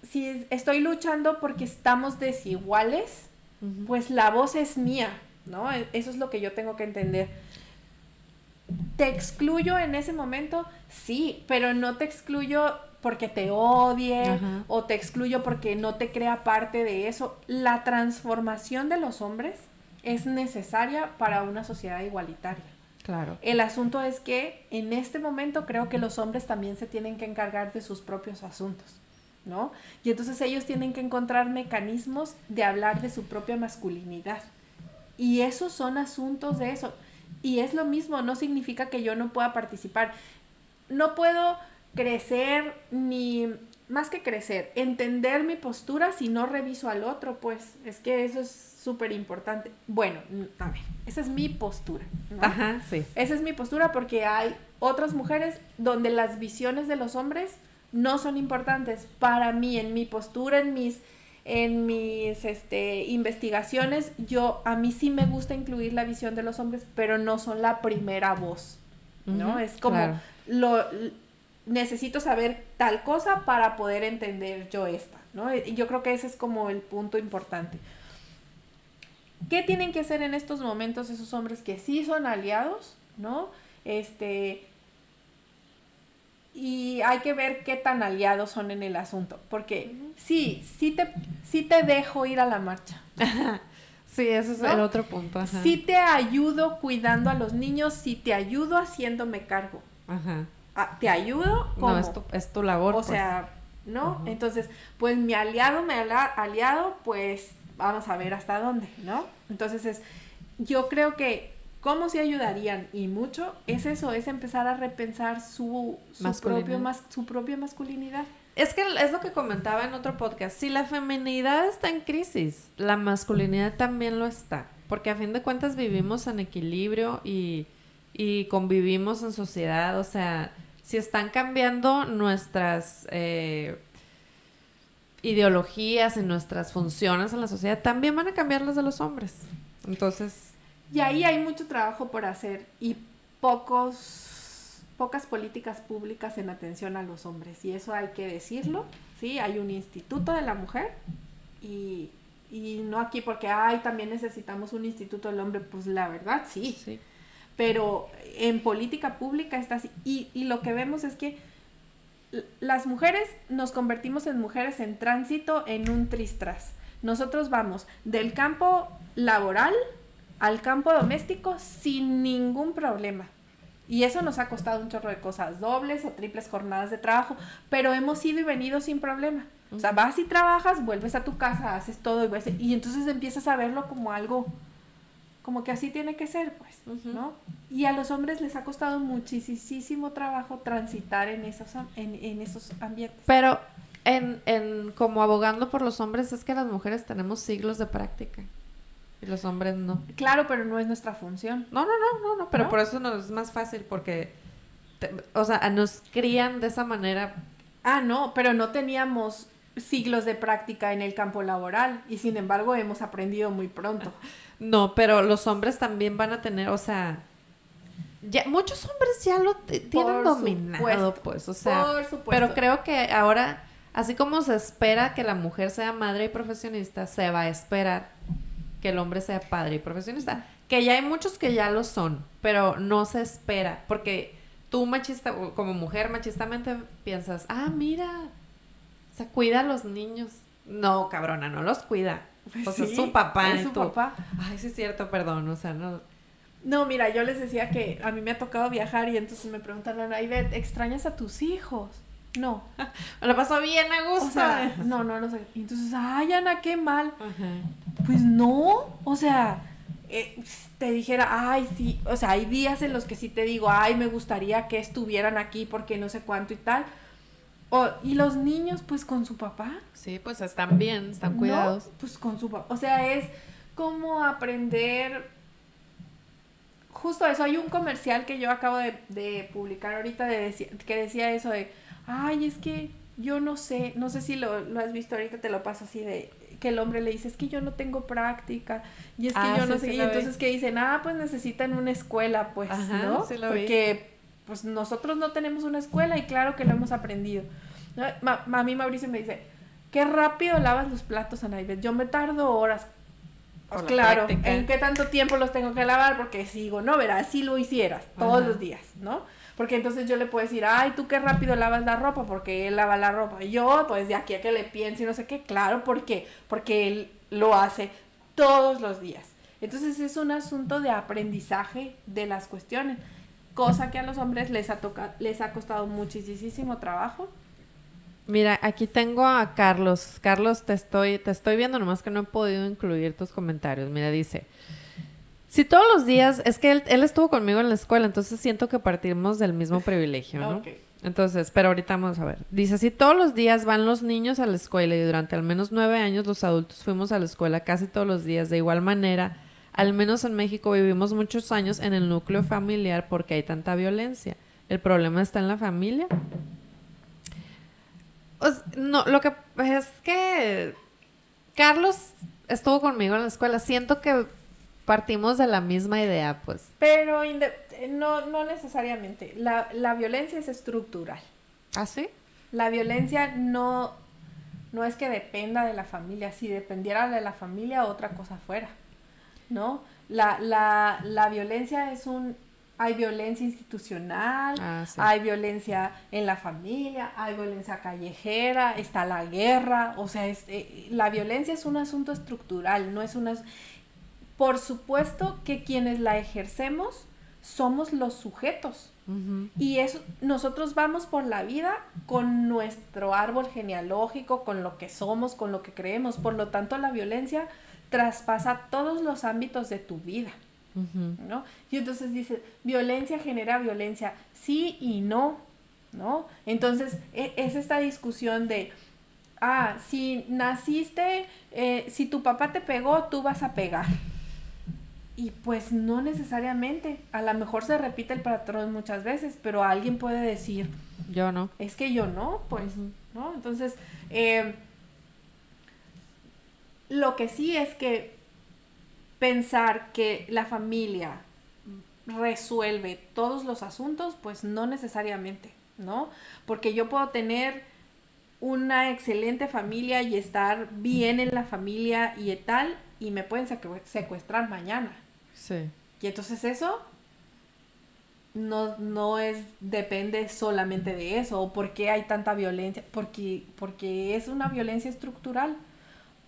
si estoy luchando porque estamos desiguales, pues la voz es mía, ¿no? E, eso es lo que yo tengo que entender. ¿Te excluyo en ese momento? Sí, pero no te excluyo porque te odie o te excluyo porque no te crea parte de eso. La transformación de los hombres es necesaria para una sociedad igualitaria. Claro. El asunto es que en este momento creo que los hombres también se tienen que encargar de sus propios asuntos, ¿no? Y entonces ellos tienen que encontrar mecanismos de hablar de su propia masculinidad. Y esos son asuntos de eso. Y es lo mismo, no significa que yo no pueda participar. No puedo crecer ni más que crecer, entender mi postura si no reviso al otro, pues es que eso es súper importante. Bueno, a ver, esa es mi postura. Ajá, sí. Esa es mi postura porque hay otras mujeres donde las visiones de los hombres no son importantes. Para mí, en mi postura, en mis, en mis este, investigaciones, yo a mí sí me gusta incluir la visión de los hombres, pero no son la primera voz, ¿no? es como lo necesito saber tal cosa para poder entender yo esta, ¿no? Y yo creo que ese es como el punto importante. ¿Qué tienen que hacer en estos momentos esos hombres que sí son aliados, ¿no? Este, y hay que ver qué tan aliados son en el asunto, porque sí, sí te, sí te dejo ir a la marcha. sí, ese es el otro punto. Sí te ayudo cuidando a los niños, sí te ayudo haciéndome cargo. Ajá. Ah, te ayudo como... No, es tu, es tu labor. O pues. sea, ¿no? Entonces, pues mi aliado, mi aliado, pues vamos a ver hasta dónde, ¿no? Entonces es, yo creo que cómo se ayudarían y mucho es eso, es empezar a repensar su, su, propio, su propia masculinidad. Es que es lo que comentaba en otro podcast, si la feminidad está en crisis, la masculinidad también lo está, porque a fin de cuentas vivimos en equilibrio y, y convivimos en sociedad, o sea, si están cambiando nuestras... Eh, ideologías y nuestras funciones en la sociedad también van a cambiar las de los hombres. Entonces, y ahí hay mucho trabajo por hacer y pocos, pocas políticas públicas en atención a los hombres. Y eso hay que decirlo, ¿sí? Hay un instituto de la mujer y, y no aquí porque, ay, también necesitamos un instituto del hombre. Pues la verdad, sí. sí. Pero en política pública está así. Y, y lo que vemos es que las mujeres nos convertimos en mujeres en tránsito en un tristras. Nosotros vamos del campo laboral al campo doméstico sin ningún problema. Y eso nos ha costado un chorro de cosas, dobles o triples jornadas de trabajo, pero hemos ido y venido sin problema. O sea, vas y trabajas, vuelves a tu casa, haces todo y, y entonces empiezas a verlo como algo, como que así tiene que ser, pues, ¿no? Y a los hombres les ha costado muchísimo trabajo transitar en esos, en, en esos ambientes. Pero en, en, como abogando por los hombres es que las mujeres tenemos siglos de práctica. Y los hombres no. Claro, pero no es nuestra función. No, no, no, no, no. Pero por eso nos es más fácil porque, o sea, nos crían de esa manera. Ah, no, pero no teníamos siglos de práctica en el campo laboral y sin embargo hemos aprendido muy pronto. No, pero los hombres también van a tener, o sea, ya muchos hombres ya lo tienen dominado, pues, o sea, por supuesto. pero creo que ahora, así como se espera que la mujer sea madre y profesionista, se va a esperar que el hombre sea padre y profesionista. Que ya hay muchos que ya lo son, pero no se espera, porque tú machista, como mujer machistamente piensas, ah, mira, se cuida a los niños. No, cabrona, no los cuida. Pues o sea, su papá. Es su papá. Ay, sí es cierto, perdón, o sea, no... No, mira, yo les decía que a mí me ha tocado viajar y entonces me preguntan, Ivette, ¿extrañas a tus hijos? No. Me lo pasó bien a gusto. no, no, no sé. Entonces, ay, Ana, qué mal. Pues no, o sea, eh, te dijera, ay, sí, o sea, hay días en los que sí te digo, ay, me gustaría que estuvieran aquí porque no sé cuánto y tal. O, y los niños, pues con su papá. Sí, pues están bien, están cuidados. pues con su papá. O sea, es como aprender. Justo eso, hay un comercial que yo acabo de, publicar ahorita de, que decía eso de ay, es que yo no sé, no sé si lo, has visto ahorita, te lo paso así de que el hombre le dice, es que yo no tengo práctica, y es que ah, yo no sé, y entonces que dicen, ah, pues necesitan una escuela, pues, ¿no? Porque, pues, nosotros no tenemos una escuela y claro que lo hemos aprendido. a mí Mauricio me dice, qué rápido lavas los platos, Anaibet, yo me tardo horas. Pues claro, ¿en qué tanto tiempo los tengo que lavar? Porque sigo, no, verás, si lo hicieras todos los días, ¿no? Porque entonces yo le puedo decir, ay, tú qué rápido lavas la ropa, porque él lava la ropa. Yo, pues de aquí a que le piense y no sé qué, claro, ¿por qué? Porque él lo hace todos los días. Entonces es un asunto de aprendizaje de las cuestiones, cosa que a los hombres les ha, les ha costado muchísimo trabajo. Mira, aquí tengo a Carlos. Carlos, te estoy, te estoy viendo, nomás que no he podido incluir tus comentarios. Mira, dice, si todos los días, es que él, estuvo conmigo en la escuela, entonces siento que partimos del mismo privilegio, ¿no? Entonces, pero ahorita vamos a ver. Dice, si todos los días van los niños a la escuela y durante al menos nueve años los adultos fuimos a la escuela casi todos los días, de igual manera, al menos en México vivimos muchos años en el núcleo familiar porque hay tanta violencia. ¿El problema está en la familia? Pues, no, lo que es que Carlos estuvo conmigo en la escuela. Siento que partimos de la misma idea, pues. Pero no, no necesariamente. La, la violencia es estructural. ¿Ah, sí? La violencia no, no es que dependa de la familia. Si dependiera de la familia, otra cosa fuera. ¿No? La, la, la violencia es un hay violencia institucional, ah, hay violencia en la familia, hay violencia callejera, está la guerra, o sea, eh, la violencia es un asunto estructural, no es una... Por supuesto que quienes la ejercemos somos los sujetos. Y eso, nosotros vamos por la vida con nuestro árbol genealógico, con lo que somos, con lo que creemos. Por lo tanto, la violencia traspasa todos los ámbitos de tu vida. ¿no? Y entonces dice, violencia genera violencia, sí y no, ¿no? Entonces e, es esta discusión de, ah, si naciste, eh, si tu papá te pegó, tú vas a pegar. Y pues no necesariamente, a lo mejor se repite el patrón muchas veces, pero alguien puede decir, yo no. Es que yo no, pues, ¿no? Entonces, eh, lo que sí es que pensar que la familia resuelve todos los asuntos, pues no necesariamente, ¿no? Porque yo puedo tener una excelente familia y estar bien en la familia y tal, y me pueden secuestrar mañana. Sí. Y entonces eso no, no es, depende solamente de eso, o por qué hay tanta violencia, porque, porque es una violencia estructural,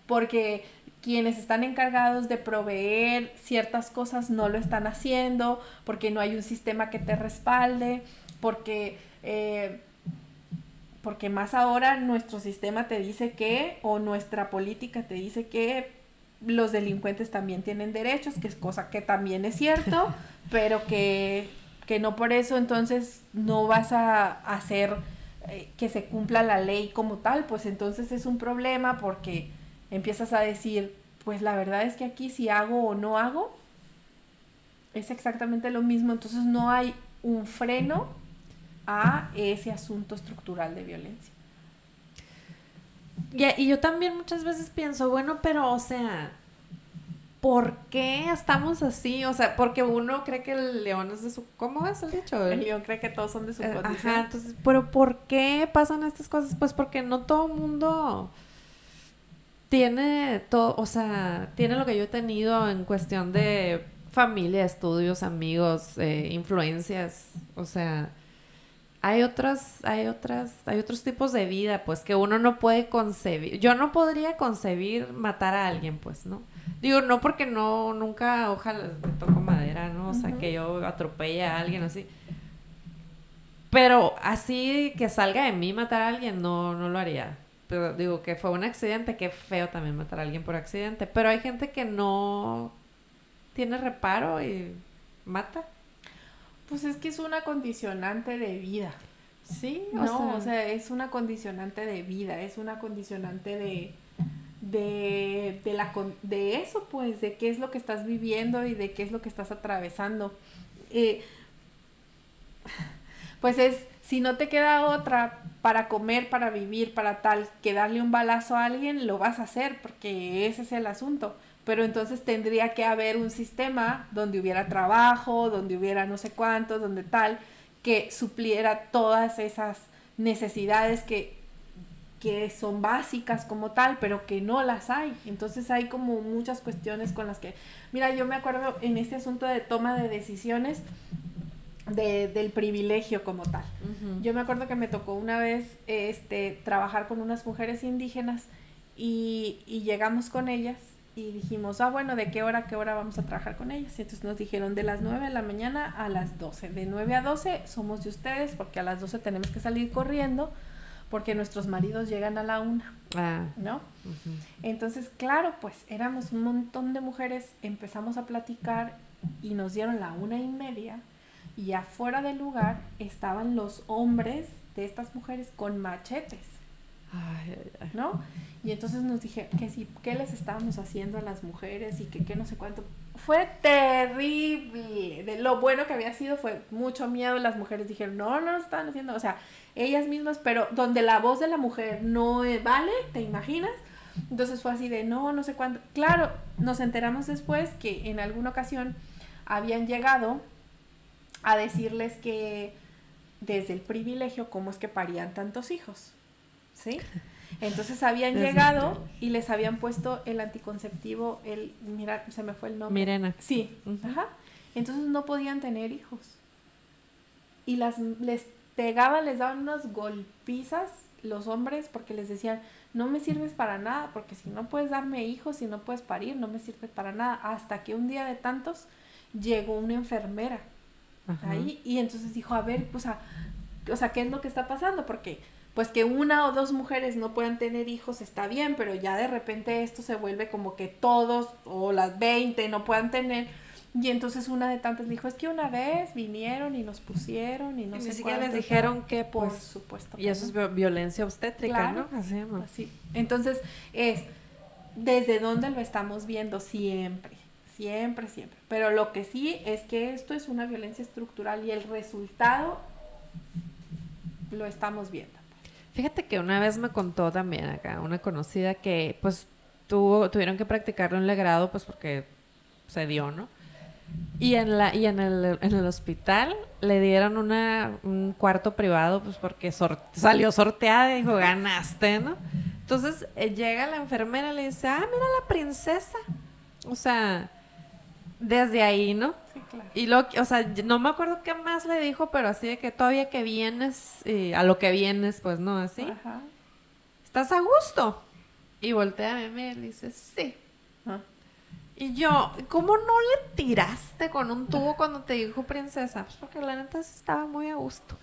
porque quienes están encargados de proveer ciertas cosas no lo están haciendo, porque no hay un sistema que te respalde, porque, eh, porque más ahora nuestro sistema te dice que, o nuestra política te dice que los delincuentes también tienen derechos, que es cosa que también es cierto, pero que, que no por eso entonces no vas a hacer eh, que se cumpla la ley como tal, pues entonces es un problema porque empiezas a decir, pues la verdad es que aquí si hago o no hago, es exactamente lo mismo, entonces no hay un freno a ese asunto estructural de violencia. Y yo también muchas veces pienso, bueno, pero o sea, ¿por qué estamos así? O sea, porque uno cree que el león es de su... ¿Cómo es el dicho? El león cree que todos son de su eh, Ajá, entonces, pero ¿por qué pasan estas cosas? Pues porque no todo mundo tiene todo, o sea, tiene lo que yo he tenido en cuestión de familia, estudios, amigos, eh, influencias, o sea, hay otras, hay otras, hay otros tipos de vida, pues, que uno no puede concebir. Yo no podría concebir matar a alguien, pues, ¿no? Digo, no porque no, nunca, ojalá me toco madera, ¿no? O sea, que yo atropelle a alguien así. Pero así que salga de mí matar a alguien, no, no lo haría pero digo que fue un accidente, que feo también matar a alguien por accidente, pero hay gente que no tiene reparo y mata. Pues es que es una condicionante de vida. Sí, no, o sea, es una condicionante de vida, es una condicionante de de, de, la, de eso, pues, de qué es lo que estás viviendo y de qué es lo que estás atravesando. Eh, pues es, si no te queda otra para comer, para vivir, para tal, que darle un balazo a alguien, lo vas a hacer, porque ese es el asunto. Pero entonces tendría que haber un sistema donde hubiera trabajo, donde hubiera no sé cuántos, donde tal, que supliera todas esas necesidades que, que son básicas como tal, pero que no las hay. Entonces hay como muchas cuestiones con las que, mira, yo me acuerdo en este asunto de toma de decisiones, de, del privilegio como tal. Yo me acuerdo que me tocó una vez este, trabajar con unas mujeres indígenas y, y, llegamos con ellas y dijimos, ah, bueno, ¿de qué hora a qué hora vamos a trabajar con ellas? Y entonces nos dijeron de las 9 de la mañana a las 12. De 9 a 12 somos de ustedes porque a las 12 tenemos que salir corriendo porque nuestros maridos llegan a la una, ah. ¿no? Entonces, claro, pues éramos un montón de mujeres, empezamos a platicar y nos dieron la una y media y afuera del lugar estaban los hombres de estas mujeres con machetes. ¿No? Y entonces nos dije que sí, ¿qué les estábamos haciendo a las mujeres y que qué no sé cuánto. Fue terrible. De lo bueno que había sido fue mucho miedo. Las mujeres dijeron, no, no lo estaban haciendo. O sea, ellas mismas, pero donde la voz de la mujer no vale, ¿te imaginas? Entonces fue así de, no, no sé cuándo. Claro, nos enteramos después que en alguna ocasión habían llegado a decirles que desde el privilegio, cómo es que parían tantos hijos. ¿Sí? Entonces habían llegado y les habían puesto el anticonceptivo, el, mira, se me fue el nombre. Mirena. Sí, ajá. Entonces no podían tener hijos. Y las, les pegaban, les daban unas golpizas los hombres porque les decían, no me sirves para nada, porque si no puedes darme hijos, si no puedes parir, no me sirves para nada. Hasta que un día de tantos llegó una enfermera ahí y entonces dijo, a ver, pues, o sea, ¿qué es lo que está pasando? Porque pues que una o dos mujeres no puedan tener hijos está bien, pero ya de repente esto se vuelve como que todos o las 20 no puedan tener. Y entonces una de tantas dijo, es que una vez vinieron y nos pusieron y no sé qué les dijeron que, por pues, supuesto. y eso es violencia obstétrica, ¿no? Así, así. Entonces es, ¿desde dónde lo estamos viendo? Siempre, siempre, siempre. Pero lo que sí es que esto es una violencia estructural y el resultado lo estamos viendo. Fíjate que una vez me contó también acá una conocida que pues tuvo, tuvieron que practicarlo en legrado pues porque se dio, ¿no? Y en la y en el, en el hospital le dieron una, un cuarto privado pues porque salió sorteada y dijo, ganaste, ¿no? Entonces eh, llega la enfermera y le dice, ah, mira la princesa. O sea, desde ahí, ¿no? Y lo, o sea, no me acuerdo qué más le dijo, pero así de que todavía que vienes, a lo que vienes, pues no, así. Ajá. ¿Estás a gusto? Y voltea a mí y dice, sí. Ah. Y yo, ¿cómo no le tiraste con un tubo cuando te dijo princesa? Pues porque la neta estaba muy a gusto.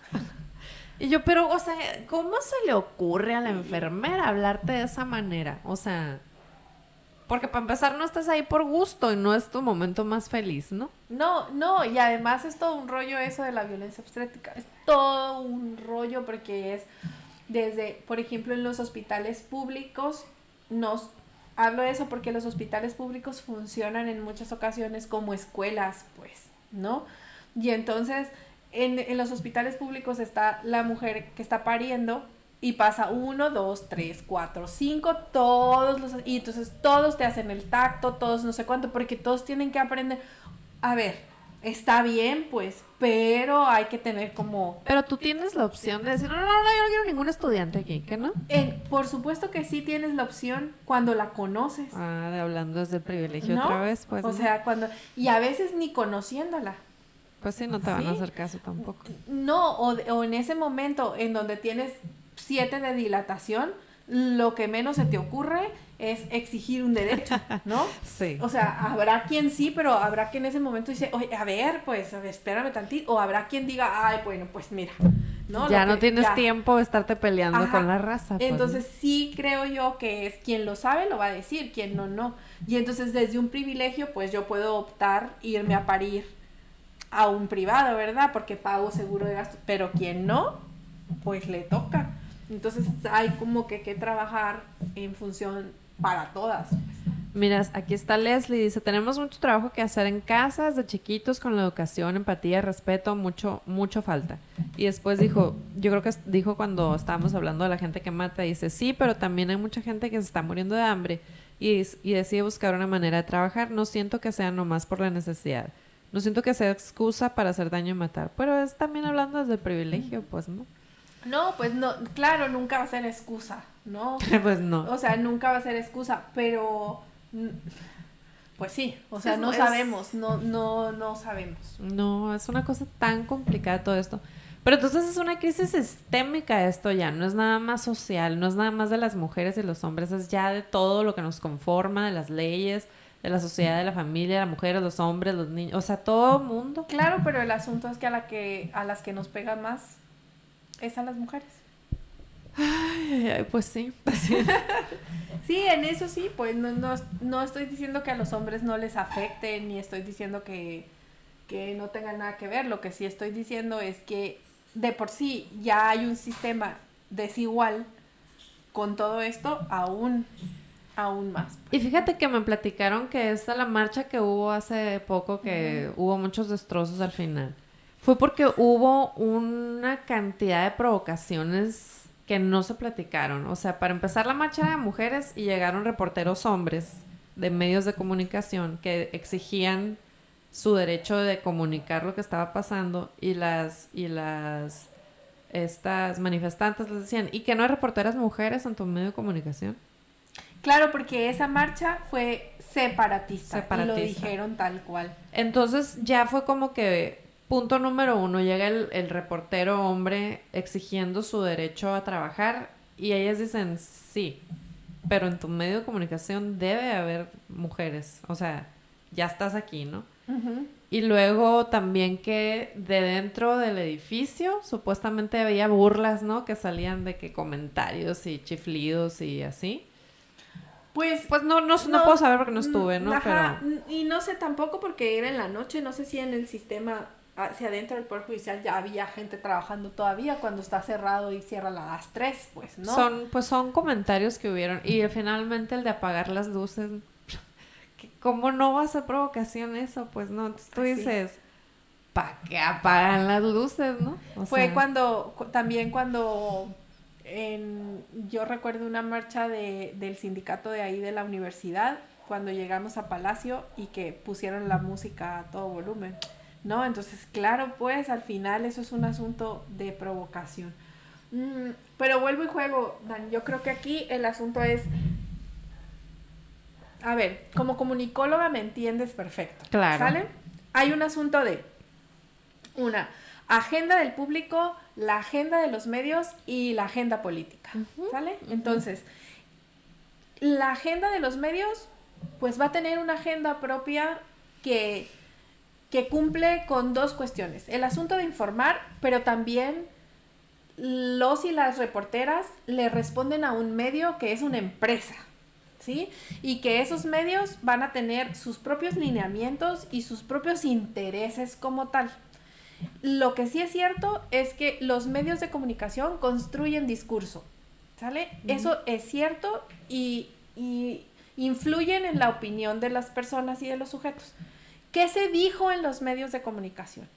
y yo, pero, o sea, ¿cómo se le ocurre a la enfermera hablarte de esa manera? O sea, porque para empezar no estás ahí por gusto y no es tu momento más feliz, ¿no? No, no, y además es todo un rollo eso de la violencia obstétrica. Es todo un rollo porque es desde, por ejemplo, en los hospitales públicos, nos hablo de eso porque los hospitales públicos funcionan en muchas ocasiones como escuelas, pues, ¿no? Y entonces en, en los hospitales públicos está la mujer que está pariendo y pasa uno, dos, tres, cuatro, cinco, todos los... Y entonces todos te hacen el tacto, todos no sé cuánto, porque todos tienen que aprender. A ver, está bien, pues, pero hay que tener como... Pero tú tienes la opción de decir, no, no, no, yo no quiero ningún estudiante aquí, ¿qué no? por supuesto que sí tienes la opción cuando la conoces. Ah, de hablando desde el privilegio otra vez, pues. O sea, cuando... Y a veces ni conociéndola. Pues sí, no te van a hacer caso tampoco. No, o, o en ese momento en donde tienes 7 de dilatación, lo que menos se te ocurre es exigir un derecho, ¿no? Sí. O sea, habrá quien sí, pero habrá quien en ese momento dice, oye, a ver, pues, a ver, espérame tantito, o habrá quien diga, ay, bueno, pues mira, ¿no? Ya no tienes tiempo de estarte peleando con la raza. Pues, entonces sí creo yo que es quien lo sabe lo va a decir, quien no, no. Y entonces desde un privilegio, pues yo puedo optar irme a parir a un privado, ¿verdad? Porque pago seguro de gasto, pero quien no, pues le toca. Entonces hay como que que trabajar en función para todas. Miras, aquí está Leslie, dice, tenemos mucho trabajo que hacer en casa desde chiquitos con la educación, empatía, respeto, mucho, mucho falta. Y después dijo, yo creo que dijo cuando estábamos hablando de la gente que mata, dice, sí, pero también hay mucha gente que se está muriendo de hambre y, y decide buscar una manera de trabajar. No siento que sea nomás por la necesidad. No siento que sea excusa para hacer daño y matar, pero es también hablando desde el privilegio, pues, ¿no? No, pues no, claro, nunca va a ser excusa, ¿no? pues no. O sea, nunca va a ser excusa, pero pues sí, o sea, no sabemos, no, no, no sabemos. No, es una cosa tan complicada todo esto. Pero entonces es una crisis sistémica esto ya, no es nada más social, no es nada más de las mujeres y los hombres, es ya de todo lo que nos conforma, de las leyes, de la sociedad, de la familia, de las mujeres, los hombres, los niños, o sea, todo el mundo. Claro, pero el asunto es que a la que a las que nos pegan más es a las mujeres. Ay, pues sí. sí, en eso sí, pues no, no, no, estoy diciendo que a los hombres no les afecte, ni estoy diciendo que, que no tengan nada que ver. Lo que sí estoy diciendo es que de por sí ya hay un sistema desigual con todo esto, aún, aún más. Y fíjate que me platicaron que esta la marcha que hubo hace poco, que hubo muchos destrozos al final fue porque hubo una cantidad de provocaciones que no se platicaron. O sea, para empezar la marcha de mujeres y llegaron reporteros hombres de medios de comunicación que exigían su derecho de comunicar lo que estaba pasando y las y las estas manifestantes les decían, ¿y que no hay reporteras mujeres en tu medio de comunicación? Claro, porque esa marcha fue separatista, y lo dijeron tal cual. Entonces ya fue como que punto número uno, llega el, el reportero hombre exigiendo su derecho a trabajar y ellas dicen, sí, pero en tu medio de comunicación debe haber mujeres, o sea, ya estás aquí, ¿no? Y luego también que de dentro del edificio supuestamente había burlas, ¿no? Que salían de que comentarios y chiflidos y así. Pues, pues no, no, no, puedo saber porque no estuve, ¿no? Ajá, Y no sé tampoco porque era en la noche, no sé si en el sistema hacia adentro del Poder Judicial ya había gente trabajando todavía cuando está cerrado y cierra a las 3, pues, ¿no? Son, pues son comentarios que hubieron. Y finalmente el de apagar las luces, ¿cómo no va a ser provocación eso? Pues no, tú dices, ¿para qué apagan las luces, no? Fue cuando, también cuando en, yo recuerdo una marcha de, del sindicato de ahí de la universidad, cuando llegamos a Palacio y que pusieron la música a todo volumen, ¿no? Entonces, claro, pues al final eso es un asunto de provocación. Mm, pero vuelvo y juego, Dan, yo creo que aquí el asunto es, a ver, como comunicóloga me entiendes perfecto. Claro. ¿Sale? Hay un asunto de, una, agenda del público, la agenda de los medios y la agenda política. ¿Sale? Entonces, la agenda de los medios, pues va a tener una agenda propia que, que cumple con dos cuestiones. El asunto de informar, pero también los y las reporteras le responden a un medio que es una empresa. ¿Sí? Y que esos medios van a tener sus propios lineamientos y sus propios intereses como tal. Lo que sí es cierto es que los medios de comunicación construyen discurso, ¿sale? Eso es cierto y, influyen en la opinión de las personas y de los sujetos. ¿Qué se dijo en los medios de comunicación?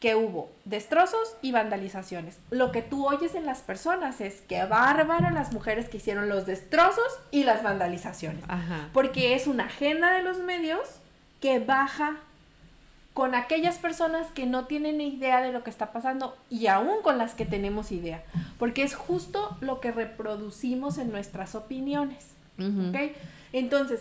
Que hubo destrozos y vandalizaciones. Lo que tú oyes en las personas es que bárbaro las mujeres que hicieron los destrozos y las vandalizaciones. Porque es una agenda de los medios que baja con aquellas personas que no tienen idea de lo que está pasando y aún con las que tenemos idea, porque es justo lo que reproducimos en nuestras opiniones. Entonces,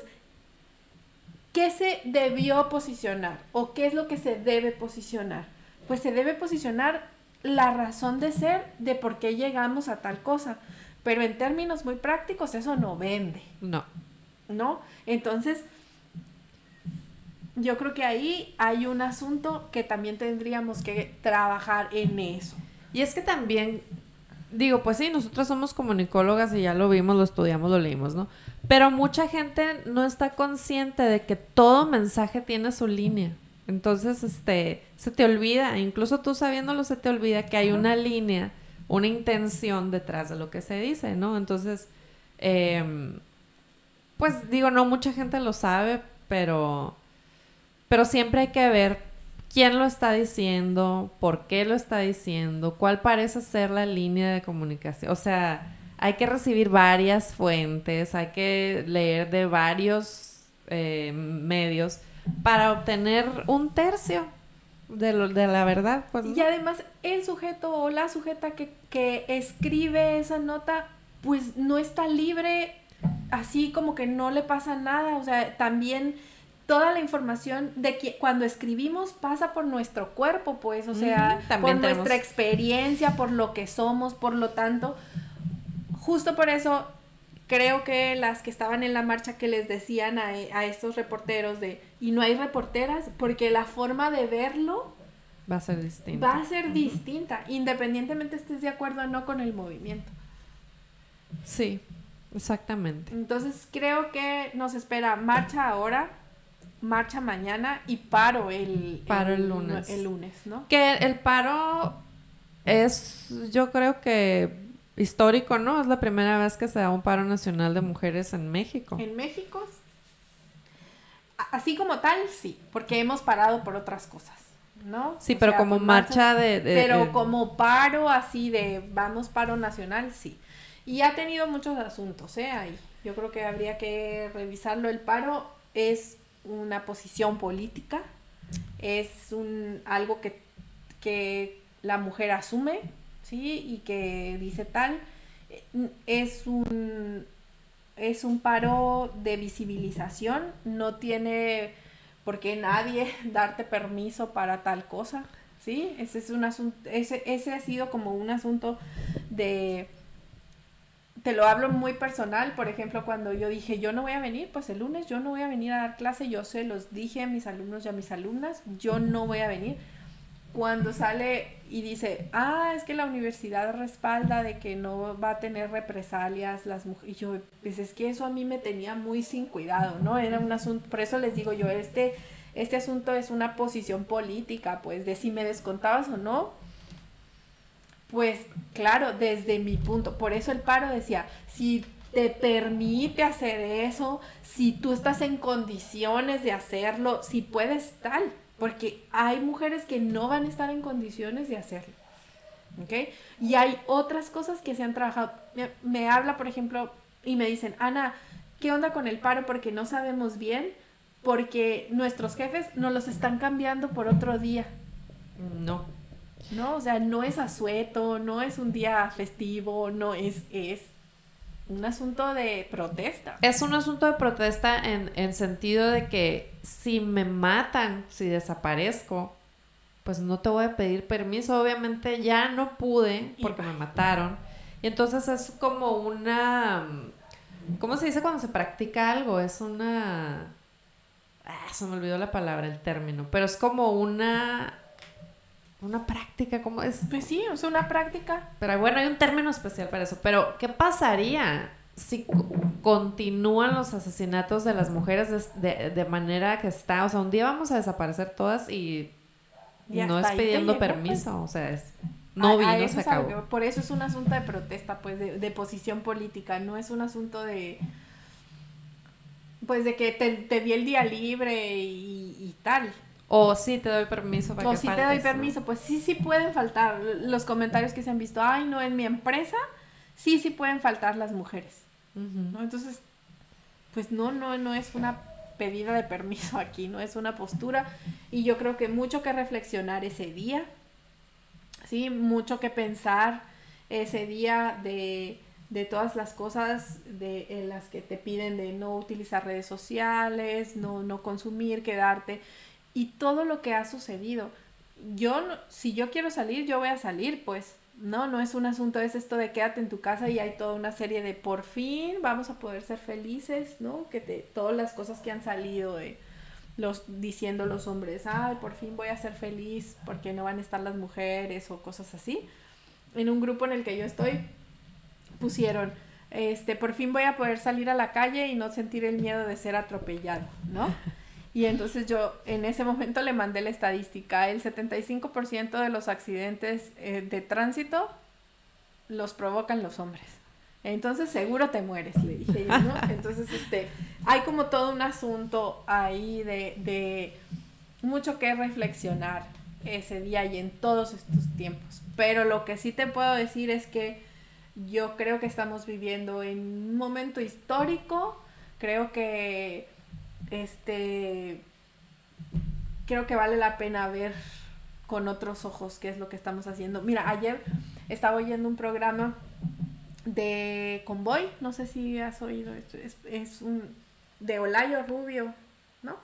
¿qué se debió posicionar o qué es lo que se debe posicionar? Pues se debe posicionar la razón de ser de por qué llegamos a tal cosa, pero en términos muy prácticos eso no vende. No. ¿No? Entonces, yo creo que ahí hay un asunto que también tendríamos que trabajar en eso. Y es que también, digo, pues sí, nosotros somos comunicólogas y ya lo vimos, lo estudiamos, lo leímos, ¿no? Pero mucha gente no está consciente de que todo mensaje tiene su línea. Entonces, este, se te olvida, incluso tú sabiéndolo, se te olvida que hay una línea, una intención detrás de lo que se dice, ¿no? Entonces, em, pues digo, no mucha gente lo sabe, pero pero siempre hay que ver quién lo está diciendo, por qué lo está diciendo, cuál parece ser la línea de comunicación. O sea, hay que recibir varias fuentes, hay que leer de varios eh, medios para obtener un tercio de, lo, de la verdad. Pues, y además, el sujeto o la sujeta que, que escribe esa nota, pues no está libre, así como que no le pasa nada. O sea, también toda la información de que cuando escribimos pasa por nuestro cuerpo, pues, o sea, por nuestra experiencia, por lo que somos, por lo tanto, justo por eso creo que las que estaban en la marcha que les decían a, a estos reporteros de, y no hay reporteras, porque la forma de verlo va a ser distinta. Va a ser distinta, independientemente estés de acuerdo o no con el movimiento. Sí, exactamente. Entonces creo que nos espera marcha ahora, marcha mañana y paro el, paro el, lunes. El lunes, ¿no? Que el paro es, yo creo que histórico, ¿no? Es la primera vez que se da un paro nacional de mujeres en México. En México, así como tal, sí, porque hemos parado por otras cosas. ¿no? Sí, O pero sea, como marcha de... de- pero de- como paro así de vamos paro nacional, sí. Y ha tenido muchos asuntos, ¿eh? Ahí. Yo creo que habría que revisarlo. El paro es una posición política, es un algo que, que la mujer asume, ¿sí? Y que dice tal. Es un, es un paro de visibilización, no tiene por qué nadie darte permiso para tal cosa, ¿sí? Ese es un asunto, ese, ese ha sido como un asunto de, te lo hablo muy personal, por ejemplo, cuando yo dije, yo no voy a venir, pues el lunes yo no voy a venir a dar clase, yo se los dije a mis alumnos y a mis alumnas, yo no voy a venir. Cuando sale y dice, ah, es que la universidad respalda de que no va a tener represalias las mujeres, y yo, pues es que eso a mí me tenía muy sin cuidado, ¿no? Era un asunto, por eso les digo yo, este, este asunto es una posición política, pues, de si me descontabas o no, pues claro, desde mi punto, por eso el paro decía, si te permite hacer eso, si tú estás en condiciones de hacerlo, si puedes tal, porque hay mujeres que no van a estar en condiciones de hacerlo. ¿Ok? Y hay otras cosas que se han trabajado. Me, me habla, por ejemplo, y me dicen, Ana, ¿qué onda con el paro? Porque no sabemos bien, porque nuestros jefes nos los están cambiando por otro día. No. ¿no? O sea, no es asueto, no es un día festivo, no es, es un asunto de protesta. Es un asunto de protesta en, en sentido de que si me matan, si desaparezco, pues no te voy a pedir permiso. Obviamente ya no pude porque me mataron. Y entonces es como una... ¿Cómo se dice cuando se practica algo? Es una... Ah, se me olvidó la palabra, el término. Pero es como una... Una práctica, ¿cómo es? Pues sí, es una práctica. Pero bueno, hay un término especial para eso. Pero, ¿qué pasaría si co- continúan los asesinatos de las mujeres de, de- de manera que está? O sea, un día vamos a desaparecer todas y Y no es pidiendo pues. permiso. O sea, es, no A- a vino, eso se a lo acabó. por eso es un asunto de protesta, pues, de, de posición política, no es un asunto de, pues, de que te, te di el día libre y, y tal. O sí te doy permiso para O que te faltes, doy ¿no? permiso, pues sí, sí pueden faltar los comentarios que se han visto, ay, no, en mi empresa, sí, sí pueden faltar las mujeres. ¿no? Entonces, pues no, no, no es una pedida de permiso aquí, no es una postura. Y yo creo que mucho que reflexionar ese día, sí, mucho que pensar ese día de, de todas las cosas de, en las que te piden de no utilizar redes sociales, no, no consumir, quedarte, y todo lo que ha sucedido. Yo, si yo quiero salir, yo voy a salir, pues. No, no es un asunto, es esto de quédate en tu casa y hay toda una serie de por fin vamos a poder ser felices, ¿no? Que te, todas las cosas que han salido de los diciendo los hombres, ay, por fin voy a ser feliz porque no van a estar las mujeres o cosas así. En un grupo en el que yo estoy pusieron, este, por fin voy a poder salir a la calle y no sentir el miedo de ser atropellado, ¿no? Y entonces yo en ese momento le mandé la estadística, el 75% de los accidentes eh, de tránsito los provocan los hombres. Entonces seguro te mueres, le dije yo, ¿no? Entonces, este, hay como todo un asunto ahí de, de mucho que reflexionar ese día y en todos estos tiempos. Pero lo que sí te puedo decir es que yo creo que estamos viviendo en un momento histórico, creo que este creo que vale la pena ver con otros ojos qué es lo que estamos haciendo. Mira, ayer estaba oyendo un programa de Convoy, no sé si has oído esto, es, es un de Olayo Rubio, ¿no?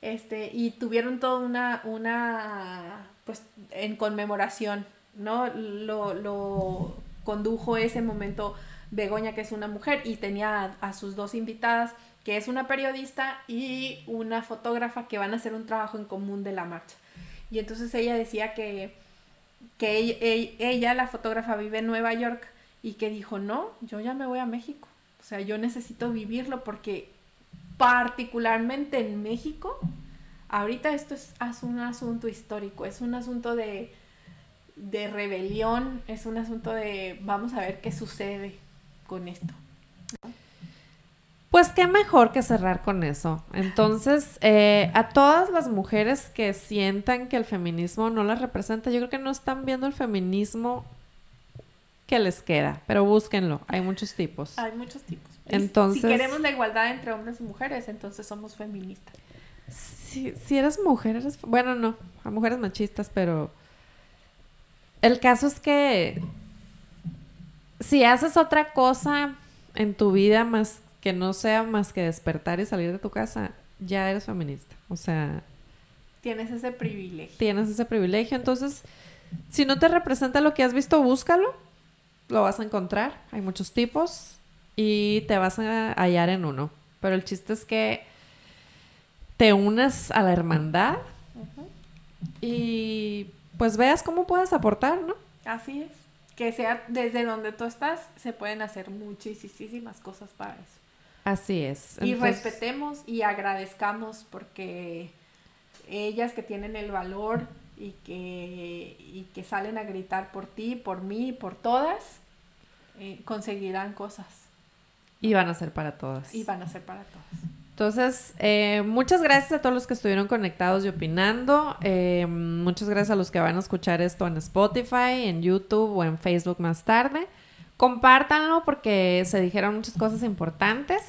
Este, y tuvieron toda una, una, pues, en conmemoración, ¿no? Lo, lo condujo ese momento Begoña, que es una mujer, y tenía a, a sus dos invitadas, que es una periodista y una fotógrafa que van a hacer un trabajo en común de la marcha. Y entonces ella decía que, que ella, la fotógrafa, vive en Nueva York y que dijo, no, yo ya me voy a México. O sea, yo necesito vivirlo porque particularmente en México, ahorita esto es, es un asunto histórico, es un asunto de, de rebelión, es un asunto de vamos a ver qué sucede con esto. Pues qué mejor que cerrar con eso. Entonces, eh, a todas las mujeres que sientan que el feminismo no las representa, yo creo que no están viendo el feminismo que les queda, pero búsquenlo, hay muchos tipos. Hay muchos tipos. Entonces, si queremos la igualdad entre hombres y mujeres, entonces somos feministas. Si, si eres mujer, eres... Bueno, no, a mujeres machistas, pero... El caso es que si haces otra cosa en tu vida más que no sea más que despertar y salir de tu casa, ya eres feminista. O sea... Tienes ese privilegio. Tienes ese privilegio. Entonces, si no te representa lo que has visto, búscalo. Lo vas a encontrar. Hay muchos tipos y te vas a hallar en uno. Pero el chiste es que te unas a la hermandad y pues veas cómo puedes aportar, ¿no? Así es. Que sea desde donde tú estás, se pueden hacer muchísimas cosas para eso. Así es. y respetemos y agradezcamos porque ellas que tienen el valor y que, y que salen a gritar por ti, por mí, por todas, eh, conseguirán cosas. Y van a ser para todas. Y van a ser para todas. Entonces, eh, muchas gracias a todos los que estuvieron conectados y opinando. Eh, muchas gracias a los que van a escuchar esto en Spotify, en YouTube o en Facebook más tarde. Compártanlo porque se dijeron muchas cosas importantes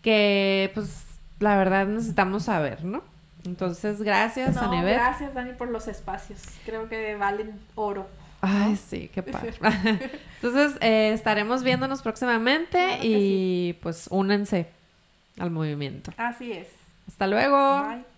que, pues, la verdad necesitamos saber, ¿no? Entonces, gracias, no, Gracias, Dani, por los espacios. Creo que valen oro. Ay, sí, qué padre. Entonces, eh, estaremos viéndonos próximamente y pues únense al movimiento. Así es. Hasta luego. Bye.